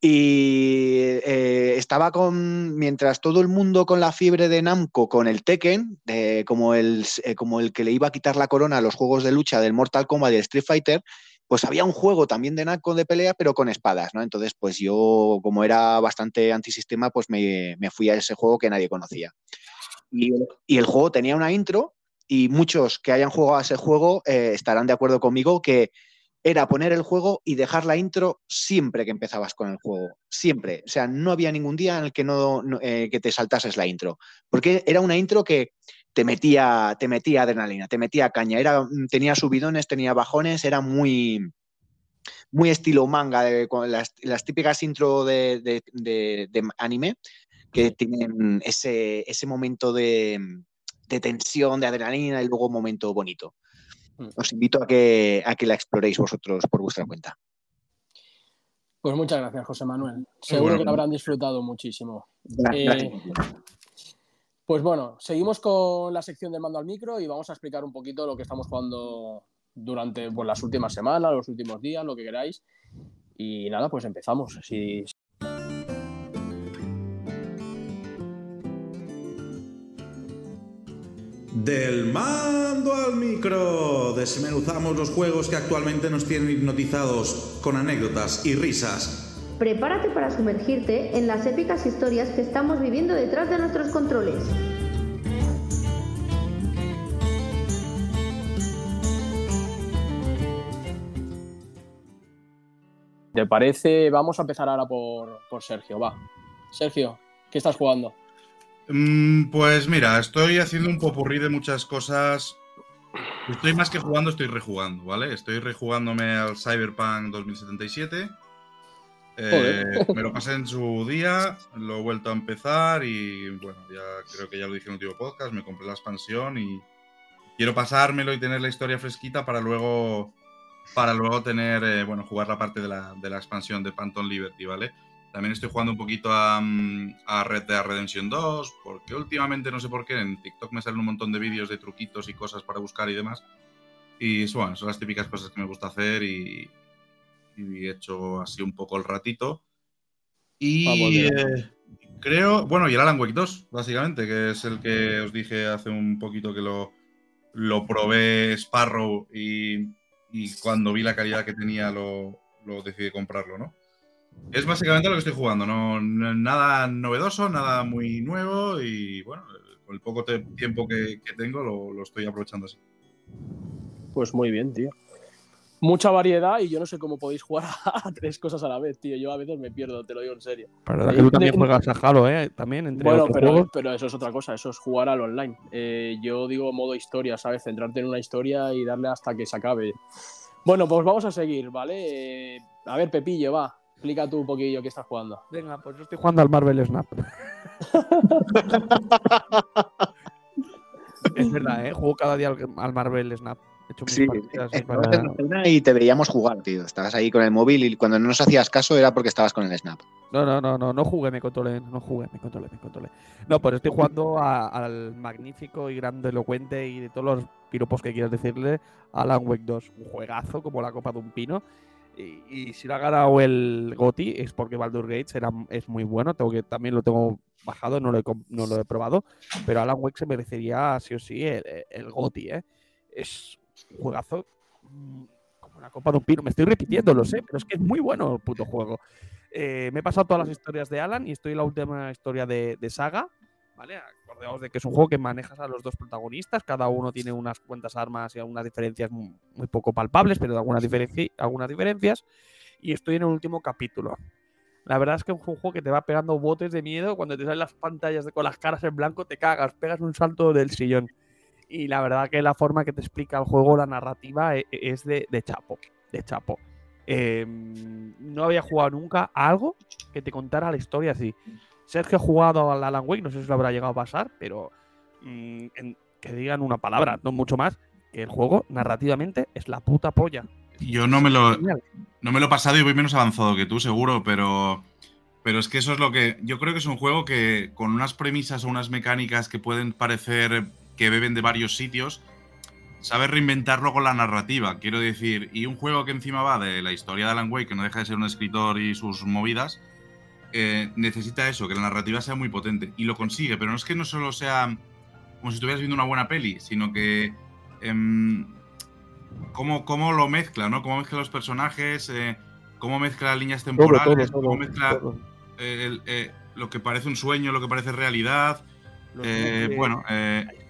Y eh, estaba con, mientras todo el mundo con la fiebre de Namco, con el Tekken, como, el, eh, como el que le iba a quitar la corona a los juegos de lucha del Mortal Kombat y el Street Fighter, pues había un juego también de Namco de pelea, pero con espadas, ¿no? Entonces, pues yo, como era bastante antisistema, pues me, me fui a ese juego que nadie conocía. Y, y el juego tenía una intro, y muchos que hayan jugado a ese juego eh, estarán de acuerdo conmigo que era poner el juego y dejar la intro siempre que empezabas con el juego. Siempre. O sea, no había ningún día en el que, no, eh, que te saltases la intro. Porque era una intro que te metía, te metía adrenalina, te metía caña. Era, tenía subidones, tenía bajones, era muy, muy estilo manga, de, con las, típicas intro de anime que tienen ese, ese momento de, de tensión, de adrenalina y luego un momento bonito. Os invito a que, a que la exploréis vosotros por vuestra cuenta.
Pues muchas gracias, José Manuel. Seguro
bueno.
que lo habrán disfrutado muchísimo.
Gra-
Eh,
gracias.
pues bueno, seguimos con la sección de mando al micro y vamos a explicar un poquito lo que estamos jugando durante pues, las últimas semanas, los últimos días, lo que queráis. Y nada, pues empezamos. Si,
Del mando al micro, desmenuzamos los juegos que actualmente nos tienen hipnotizados con anécdotas y risas.
Prepárate para sumergirte en las épicas historias que estamos viviendo detrás de nuestros controles.
¿Te parece? Vamos a empezar ahora por, por Sergio. Va. Sergio, ¿qué estás jugando?
Mm, Pues mira, estoy haciendo un popurrí de muchas cosas. Estoy más que jugando, estoy rejugando, ¿vale? Estoy rejugándome al Cyberpunk 2077. Eh, me lo pasé en su día, lo he vuelto a empezar y bueno, ya creo que ya lo dije en el último podcast, me compré la expansión y quiero pasármelo y tener la historia fresquita para luego para luego tener, eh, bueno, jugar la parte de la, de la expansión de Phantom Liberty, ¿vale? También estoy jugando un poquito a, mm, a Red Dead Redemption 2, porque últimamente, no sé por qué, en TikTok me salen un montón de vídeos de truquitos y cosas para buscar y demás. Y bueno, son las típicas cosas que me gusta hacer y, y he hecho así un poco el ratito. Y eh, creo, bueno, y el Alan Wake 2, básicamente, que es el que os dije hace un poquito que lo, lo probé Sparrow y, y cuando vi la calidad que tenía lo, lo decidí comprarlo, ¿no? Es básicamente lo que estoy jugando, no, no- nada novedoso, nada muy nuevo y bueno, con el poco tiempo que, que tengo lo, lo estoy aprovechando así.
Pues muy bien, tío. Mucha variedad y yo no sé cómo podéis jugar a tres cosas a la vez, tío. Yo a veces me pierdo, te lo digo en serio.
La verdad
Eh,
que tú también
de-
juegas a Halo, ¿eh? También, entre
Bueno,
otros
pero,
juegos.
pero eso es otra cosa, eso es jugar al online. Eh, yo digo modo historia, ¿sabes? Centrarte en una historia y darle hasta que se acabe. Bueno, pues vamos a seguir, ¿vale? Eh, a ver, Pepillo, va. Explica tú un poquillo qué estás jugando.
Venga, pues yo estoy jugando al Marvel Snap. es verdad, ¿eh? Juego cada día al, al Marvel Snap. He hecho mis
Sí,
para-
y te veíamos jugar, tío. Estabas ahí con el móvil y cuando no nos hacías caso era porque estabas con el Snap.
No, no, no, no, no jugué, me controlé, no jugué, me controlé, me controlé. No, pues estoy jugando a- al magnífico y grandilocuente y de todos los piropos que quieras decirle, Alan Wake 2. Un juegazo como la copa de un pino. Y, si lo ha ganado el GOTI es porque Baldur Gates era, es muy bueno. Tengo que, también lo tengo bajado, no lo, he, no lo he probado. Pero Alan Wake se merecería sí o sí el, el GOTI, ¿eh? Es un juegazo mm, como la copa de un pino. Me estoy repitiendo, lo sé, pero es que es muy bueno el puto juego. Eh, me he pasado todas las historias de Alan y estoy en la última historia de Saga. ¿Vale? Acordaos de que es un juego que manejas a los dos protagonistas, cada uno tiene unas cuantas armas y algunas diferencias mu- muy poco palpables, pero algunas, diferenci- algunas diferencias. Y estoy en el último capítulo. La verdad es que es un juego que te va pegando botes de miedo. Cuando te salen las pantallas con las caras en blanco, te cagas, pegas un salto del sillón. Y la verdad que la forma que te explica el juego, la narrativa, e- e- es de, de chapo. De chapo. Eh, no había jugado nunca algo que te contara la historia así. Sergio ha jugado al Alan Wake, no sé si lo habrá llegado a pasar, pero mm, en- que digan una palabra, no mucho más, que el juego narrativamente es la puta polla.
Yo no me lo, no me lo he pasado y voy menos avanzado que tú, seguro, pero, pero es que eso es lo que. Yo creo que es un juego que con unas premisas o unas mecánicas que pueden parecer que beben de varios sitios, sabe reinventarlo con la narrativa, quiero decir. Y un juego que encima va de la historia de Alan Wake, que no deja de ser un escritor y sus movidas, eh, necesita eso, que la narrativa sea muy potente. Y lo consigue, pero no es que no solo sea como si estuvieras viendo una buena peli, sino que. em, cómo, cómo lo mezcla, ¿no? Cómo mezcla los personajes, eh, cómo mezcla líneas
Todo,
temporales,
todo,
cómo mezcla eh, el- lo que parece un sueño, lo que parece realidad. Bueno,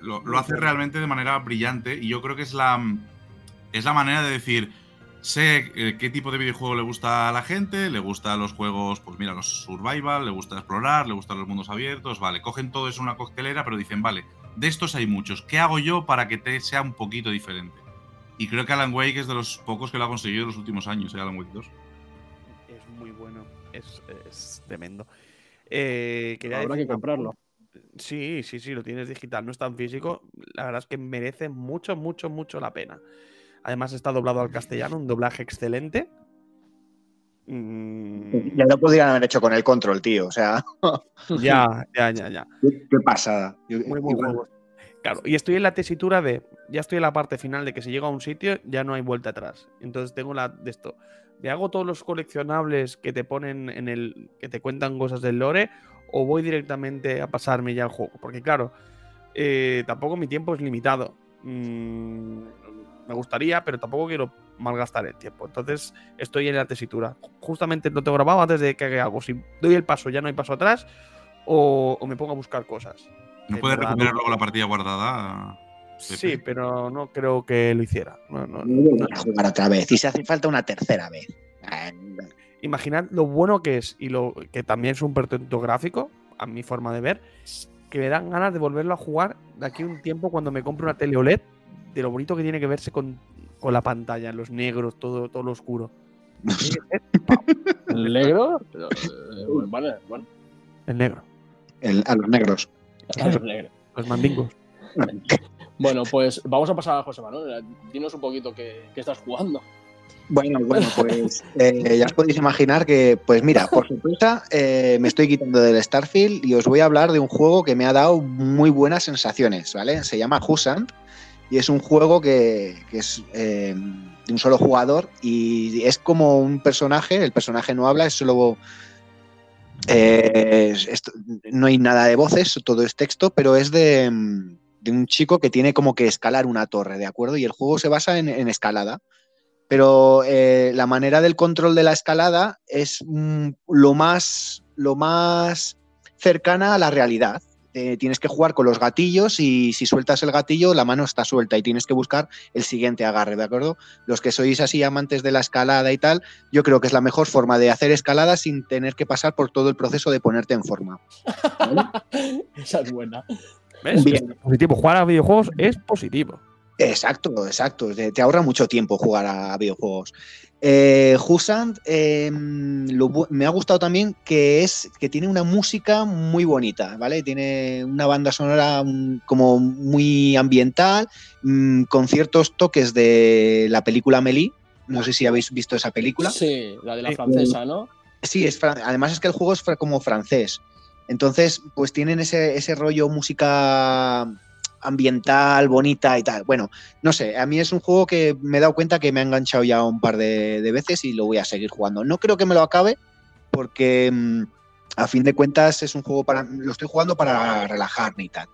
lo, lo hace realmente de manera brillante y yo creo que es la, es la manera de decir, sé eh, qué tipo de videojuego le gusta a la gente, le gustan los juegos, pues mira, los survival, le gusta explorar, le gustan los mundos abiertos, vale, cogen todo eso en una coctelera, pero dicen, vale, de estos hay muchos, ¿qué hago yo para que te sea un poquito diferente? Y creo que Alan Wake es de los pocos que lo ha conseguido en los últimos años, ¿eh? Alan Wake 2.
Es muy bueno, es, es tremendo. Eh, quería
Habrá
decir
que comprarlo.
Sí, sí, sí, lo tienes digital, no es tan físico. La verdad es que merece mucho, mucho, mucho la pena. Además está doblado al castellano, un doblaje excelente. Mm,
Ya lo podrían haber hecho con el control, tío. O sea,
ya, ya, ya, ya.
qué, qué pasada. Yo-
Muy buen
igual-
juego. Claro, y estoy en la tesitura de, ya estoy en la parte final de que si llego a un sitio ya no hay vuelta atrás. Entonces tengo la de esto. ¿Me hago todos los coleccionables que te ponen en el, que te cuentan cosas del lore o voy directamente a pasarme ya el juego? Porque claro, eh, tampoco mi tiempo es limitado. Mm, me gustaría, pero tampoco quiero malgastar el tiempo. Entonces estoy en la tesitura. Justamente lo tengo grabado antes de que haga algo. Si doy el paso ya no hay paso atrás o, o me pongo a buscar cosas.
¿No
Eh,
puedes recuperar
no-
luego la partida guardada?
Sí, pero no creo que lo hiciera. No, no,
No
no.
jugar otra vez. Y si hace falta una tercera vez.
Imaginad lo bueno que es y lo que también es un portento gráfico, a mi forma de ver, que me dan ganas de volverlo a jugar de aquí a un tiempo cuando me compre una tele OLED, de lo bonito que tiene que verse con, con la pantalla, los negros, todo, todo lo oscuro.
¿El negro? Pero, eh, bueno, bueno,
el negro,
el- a los negros.
el negro.
los mandingos.
Bueno, pues vamos a pasar a José Manuel. Dinos un poquito qué, qué estás jugando.
Bueno, bueno, pues eh, ya os podéis imaginar que, pues mira, por sorpresa, eh, me estoy quitando del Starfield y os voy a hablar de un juego que me ha dado muy buenas sensaciones, ¿vale? Se llama Husand y es un juego que, es eh, de un solo jugador y es como un personaje, el personaje no habla, es solo... eh, es- no hay nada de voces, todo es texto, pero es de, un chico que tiene como que escalar una torre, ¿de acuerdo? Y el juego se basa en- en escalada pero eh, la manera del control de la escalada es mm, lo, más, lo más cercana a la realidad. Eh, tienes que jugar con los gatillos y si sueltas el gatillo la mano está suelta y tienes que buscar el siguiente agarre, ¿de acuerdo? Los que sois así amantes de la escalada y tal, yo creo que es la mejor forma de hacer escalada sin tener que pasar por todo el proceso de ponerte en forma.
Esa es buena.
¿Ves?
Bien.
Es positivo. Jugar a videojuegos es positivo.
Exacto, exacto. Te, te ahorra mucho tiempo jugar a, videojuegos. Eh, Husand eh, lo bu- me ha gustado también que es que tiene una música muy bonita, ¿vale? Tiene una banda sonora mm, como muy ambiental, mm, con ciertos toques de la película Meli. No sé si habéis visto esa película.
Sí, la de la
Sí.
francesa, ¿no?
Sí, es además es que el juego es como francés. Entonces, pues tienen ese, ese rollo música ambiental, bonita y tal. Bueno, no sé, a mí es un juego que me he dado cuenta que me ha enganchado ya un par de, de veces y lo voy a seguir jugando. No creo que me lo acabe porque mm, a fin de cuentas es un juego para... Lo estoy jugando para relajarme y tal.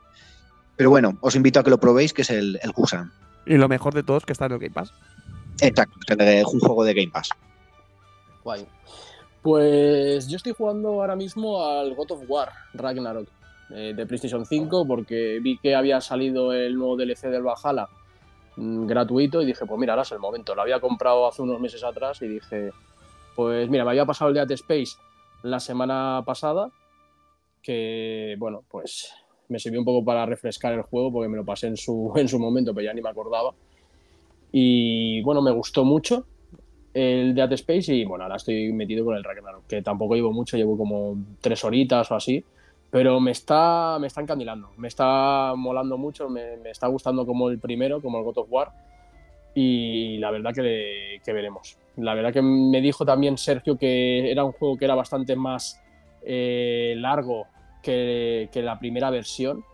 Pero bueno, os invito a que lo probéis, que es el, el Husan.
Y lo mejor de todo es que está en el Game Pass.
Exacto, es un juego de Game Pass.
Guay. Pues yo estoy jugando ahora mismo al God of War Ragnarok eh, de PlayStation 5 porque vi que había salido el nuevo DLC del Valhalla mm, gratuito y dije, pues mira, ahora es el momento. Lo había comprado hace unos meses atrás y dije, pues mira, me había pasado el Dead Space la semana pasada que, bueno, pues me sirvió un poco para refrescar el juego porque me lo pasé en su, en su momento, pero ya ni me acordaba. Y bueno, me gustó mucho. el Dead Space y bueno, ahora estoy metido con el Ragnarok, que tampoco llevo mucho, llevo como tres horitas o así, pero me está, me está encandilando, me está molando mucho, me, está gustando como el primero, como el God of War, y la verdad que, que veremos. La verdad que me dijo también Sergio que era un juego que era bastante más eh, largo que, que la primera versión,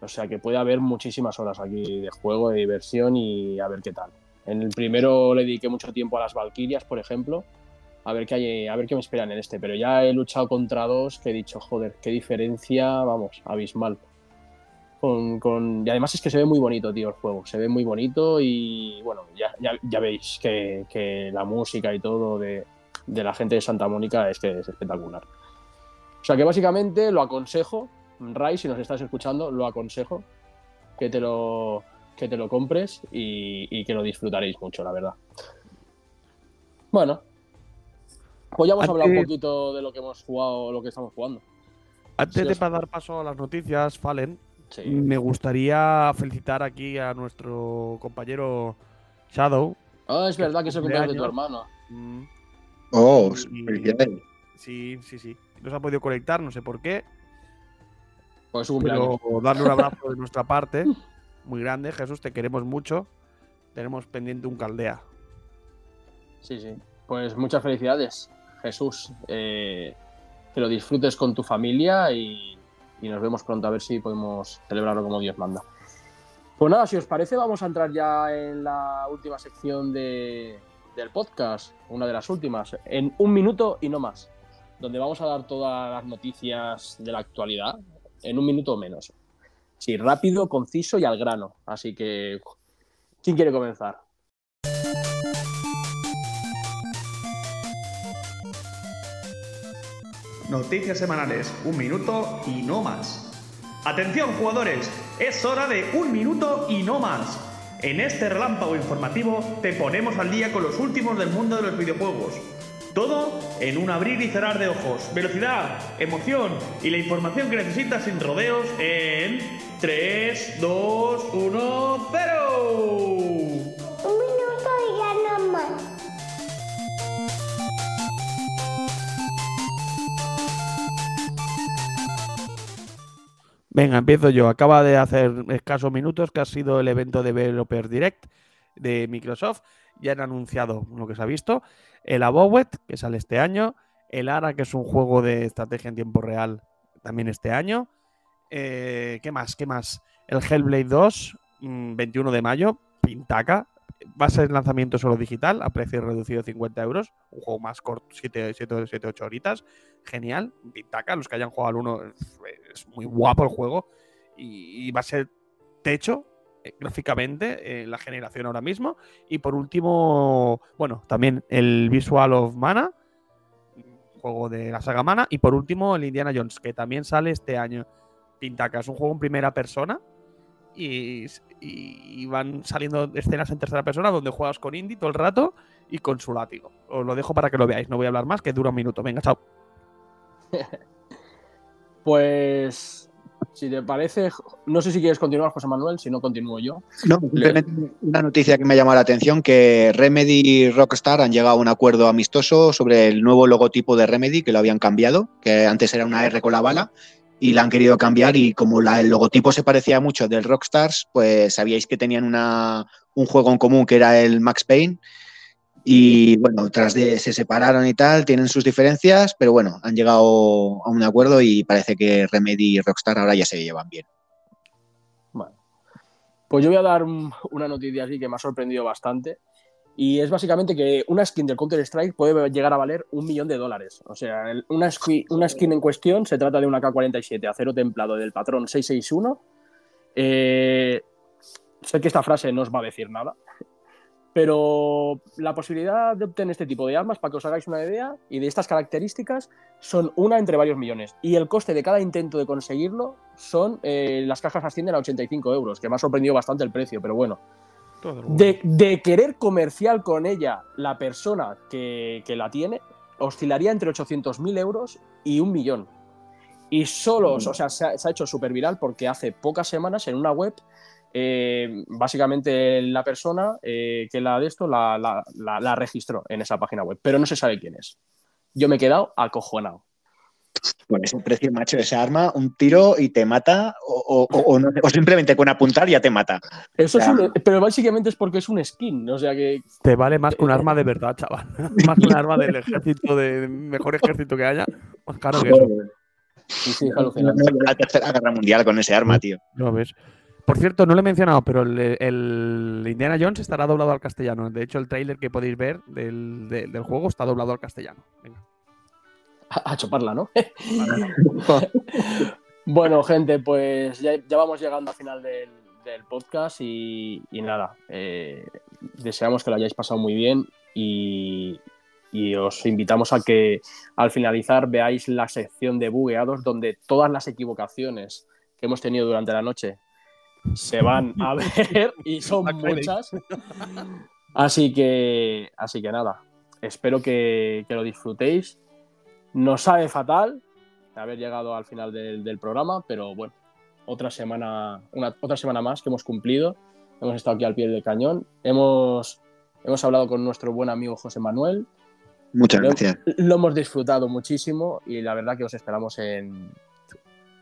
o sea que puede haber muchísimas horas aquí de juego, de diversión y a ver qué tal. En el primero le dediqué mucho tiempo a las Valkyrias, por ejemplo, a ver qué hay, a ver qué me esperan en este, pero ya he luchado contra dos que he dicho, joder, qué diferencia, vamos, abismal. Con, con- Y además es que se ve muy bonito, tío, el juego. Se ve muy bonito y bueno, ya, ya, veis que, que la música y todo de, de la gente de Santa Mónica es que es espectacular. O sea que básicamente lo aconsejo, Ray, si nos estás escuchando, lo aconsejo que te lo, que te lo compres y, y que lo disfrutaréis mucho, la verdad. Bueno, pues ya hemos hablado un
Antes-
poquito de lo que hemos jugado, lo que estamos jugando.
Antes
Sí,
de
os-
pa- dar paso a las noticias, Fallen,
Sí.
me gustaría felicitar aquí a nuestro compañero Shadow.
Ah, es verdad que es el cumpleaños de tu hermano.
Mm,
Oh, felicidades.
Sí, sí, sí. No se ha podido conectar, no sé por qué.
Pues su
Pero
cumpleaños.
darle un abrazo de nuestra parte. Muy grande, Jesús, te queremos mucho. Tenemos pendiente un caldea.
Sí, sí. Pues muchas felicidades, Jesús. Eh, que lo disfrutes con tu familia y, y nos vemos pronto a ver si podemos celebrarlo como Dios manda. Pues nada, si os parece, vamos a entrar ya en la última sección de- del podcast, una de las últimas, en un minuto y no más, donde vamos a dar todas las noticias de la actualidad en un minuto o menos. Sí, rápido, conciso y al grano. Así que, ¿quién quiere comenzar?
Noticias semanales, un minuto y no más. Atención jugadores, es hora de un minuto y no más. En este relámpago informativo te ponemos al día con los últimos del mundo de los videojuegos. Todo en un abrir y cerrar de ojos. Velocidad, emoción y la información que necesitas sin rodeos en 3, 2, 1, 0.
Venga, empiezo yo. Acaba de hacer escasos minutos que ha sido el evento de Developer Direct de Microsoft. Ya han anunciado lo que se ha visto. El Abowet, que sale este año. El ARA, que es un juego de estrategia en tiempo real, también este año. Eh, ¿Qué más? ¿Qué más? El Hellblade 2, mm, 21 de mayo, Pintaca. Va a ser lanzamiento solo digital, a precio reducido de 50 euros. Un juego más corto, 7, 7, 7 8 horitas. Genial. Pintaca, los que hayan jugado al 1, es muy guapo el juego. Y, va a ser techo eh, gráficamente en la generación ahora mismo. Y por último, bueno, también el Visual of Mana, juego de la saga Mana. Y por último, el Indiana Jones, que también sale este año. Pintaca es un juego en primera persona. Y, y van saliendo escenas en tercera persona donde juegas con Indy todo el rato y con su látigo. Os lo dejo para que lo veáis, no voy a hablar más, que dura un minuto. Venga, chao.
Pues, si te parece, no sé si quieres continuar, José Manuel, si no continúo yo.
No, simplemente una noticia que me ha llamado la atención, que Remedy y Rockstar han llegado a un acuerdo amistoso sobre el nuevo logotipo de Remedy, que lo habían cambiado, que antes era una R con la bala, y la han querido cambiar y como el logotipo se parecía mucho del Rockstars, pues sabíais que tenían una, un juego en común que era el Max Payne. Y bueno, tras de se separaron y tal, tienen sus diferencias, pero bueno, han llegado a un acuerdo y parece que Remedy y Rockstar ahora ya se llevan bien.
Pues yo voy a dar un- una noticia así que me ha sorprendido bastante. Y es básicamente que una skin del Counter-Strike puede llegar a valer un millón de dólares. O sea, el- una, skin, una skin en cuestión se trata de una K-47 acero templado del patrón 661. Eh, sé que esta frase no os va a decir nada, pero la posibilidad de obtener este tipo de armas, para que os hagáis una idea, y de estas características, son una entre varios millones. Y el coste de cada intento de conseguirlo son, eh, las cajas ascienden a 85 euros, que me ha sorprendido bastante el precio, pero bueno. De, de querer comercial con ella la persona que, que la tiene, oscilaría entre 800.000 euros y un millón. Y solo, o sea, se ha, se ha hecho súper viral porque hace pocas semanas en una web eh, básicamente la persona eh, que la de esto la, la- la- la registró en esa página web, pero no se sabe quién es. Yo me he quedado acojonado.
Por ese precio, macho, esa arma, un tiro y te mata, o, o- o no sé, o simplemente con apuntar ya te mata.
Eso
O sea,
es un- pero básicamente es porque es un skin, o sea que
Te vale más que un arma de verdad, chaval. Más que un arma del ejército, de mejor ejército que haya. Más caro que eso.
sí, sí,
no,
alucinante.
no, la tercera guerra mundial con ese arma, tío.
Lo ves. Por cierto, no lo he mencionado, pero el, el Indiana Jones estará doblado al castellano. De hecho, el tráiler que podéis ver del, de- del juego está doblado al castellano. Venga.
A, a chuparla, ¿no? bueno, gente, pues ya, ya vamos llegando al final del, del podcast y, y nada, eh, deseamos que lo hayáis pasado muy bien y, y os invitamos a que al finalizar veáis la sección de bugueados donde todas las equivocaciones que hemos tenido durante la noche se van a ver y son muchas. Así que, así que nada, espero que, que lo disfrutéis. Nos sabe fatal haber llegado al final del, del programa, pero bueno, otra semana, una, otra semana más que hemos cumplido. Hemos estado aquí al pie del cañón. Hemos, hemos hablado con nuestro buen amigo José Manuel.
Muchas
Lo-
gracias.
Lo hemos disfrutado muchísimo y la verdad que os esperamos en,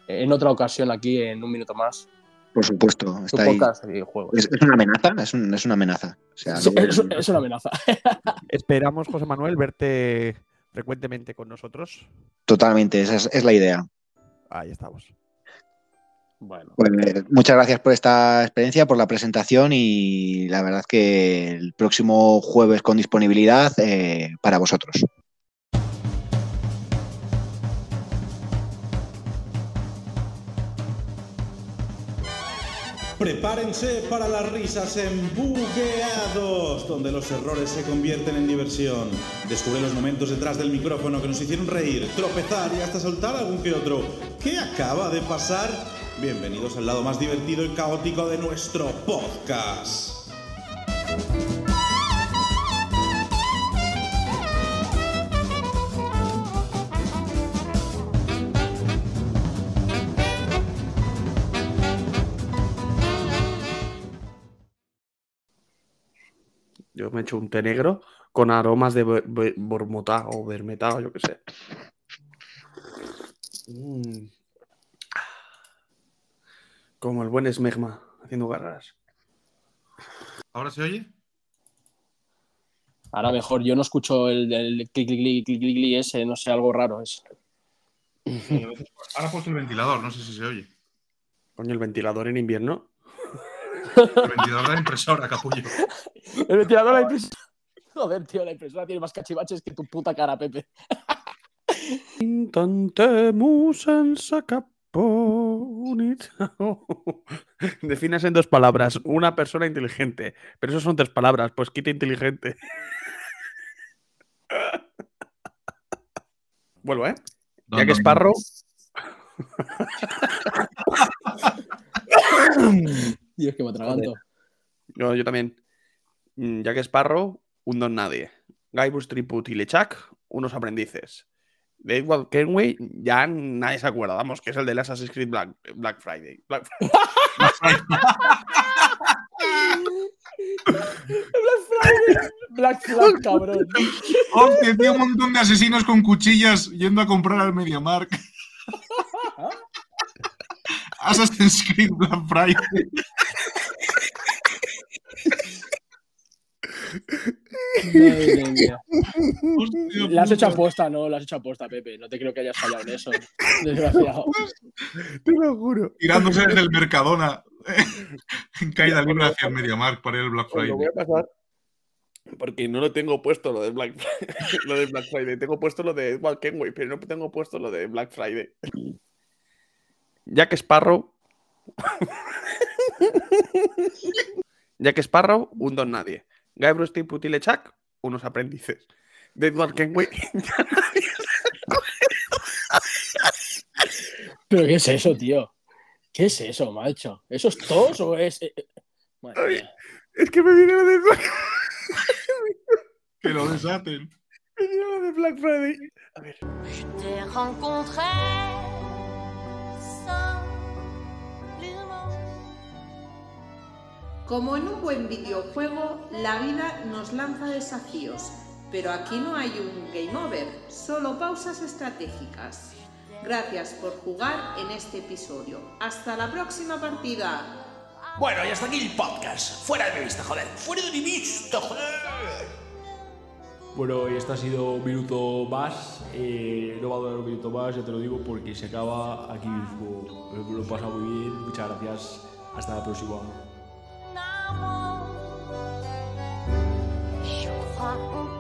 en otra ocasión aquí en un minuto más.
Por supuesto. Está ahí.
podcast y juegos.
Es, es una amenaza, es, un- es una amenaza. O sea,
Sí,
luego-
es, es una amenaza.
Esperamos, José Manuel, verte frecuentemente con nosotros.
totalmente, esa es, es la idea.
Ahí estamos.
Bueno,
Pues, muchas gracias por esta experiencia, por la presentación y la verdad que el próximo jueves con disponibilidad eh, para vosotros.
Prepárense para las risas en Bugueados, donde los errores se convierten en diversión. Descubre los momentos detrás del micrófono que nos hicieron reír, tropezar y hasta soltar algún que otro. ¿Qué acaba de pasar? Bienvenidos al lado más divertido y caótico de nuestro podcast.
Me he hecho un té negro con aromas de bormotá o vermetá o yo qué sé. Mm. Como el buen esmegma haciendo garras.
¿Ahora se oye?
ahora mejor. Yo no escucho el del clic, clic, clic, clic, clic, clic ese, no sé, algo raro es.
Ahora he puesto el ventilador, no sé si se oye.
Coño, el ventilador en invierno.
El ventilador de la impresora, capullo.
El ventilador de la impresora. Joder, tío, la impresora tiene más cachivaches que tu puta cara, Pepe.
Intentemos en Defines en dos palabras. Una persona inteligente. Pero eso son tres palabras. Pues quita inteligente. Vuelvo, ¿eh? Ya que
don,
Sparrow.
Dios, que me atraganto.
Yo, yo también. Mm, Jack Sparrow, un don nadie. Guybrush Triput y Lechak, unos aprendices. De Edward Kenway, ya nadie se acuerda, vamos, que es el de Assassin's Creed Black, Black Friday. Black Friday.
Black Flag, cabrón.
Hostia, tío, un montón de asesinos con cuchillas yendo a comprar al MediaMark. Assassin's Creed Black Friday.
Madre mía. La has hecho aposta, ¿no? La has hecho aposta, Pepe. No te creo que hayas fallado en eso. Desgraciado.
Te lo juro.
Tirándose desde el Mercadona en caída libre hacia el MediaMark para ir al Black
Os lo voy
Friday.
a pasar porque no lo tengo puesto lo de Black Friday. lo de Black Friday. Tengo puesto lo de Edward Kenway, pero no tengo puesto lo de Black Friday. Jack Sparrow. Jack Sparrow, un don nadie. Guybrush Triput y Lechak, unos aprendices. De Edward Kenway.
¿Pero qué es eso, tío? ¿Qué es eso, macho? ¿Eso es tos o es.? eh, eh? Mía.
es que me viene lo de Black,
Que lo desaten.
me viene lo de Black Friday. A ver.
Como en un buen videojuego, la vida nos lanza desafíos, pero aquí no hay un game over, solo pausas estratégicas. Gracias por jugar en este episodio. Hasta la próxima partida.
Bueno, y hasta aquí el podcast. Fuera de mi vista, joder. Fuera de mi vista, joder.
Bueno, y este ha sido un minuto más. Eh, no va a durar un minuto más, ya te lo digo, porque se acaba aquí mismo. Lo he pasado muy bien. Muchas gracias. Hasta la próxima.
梦么如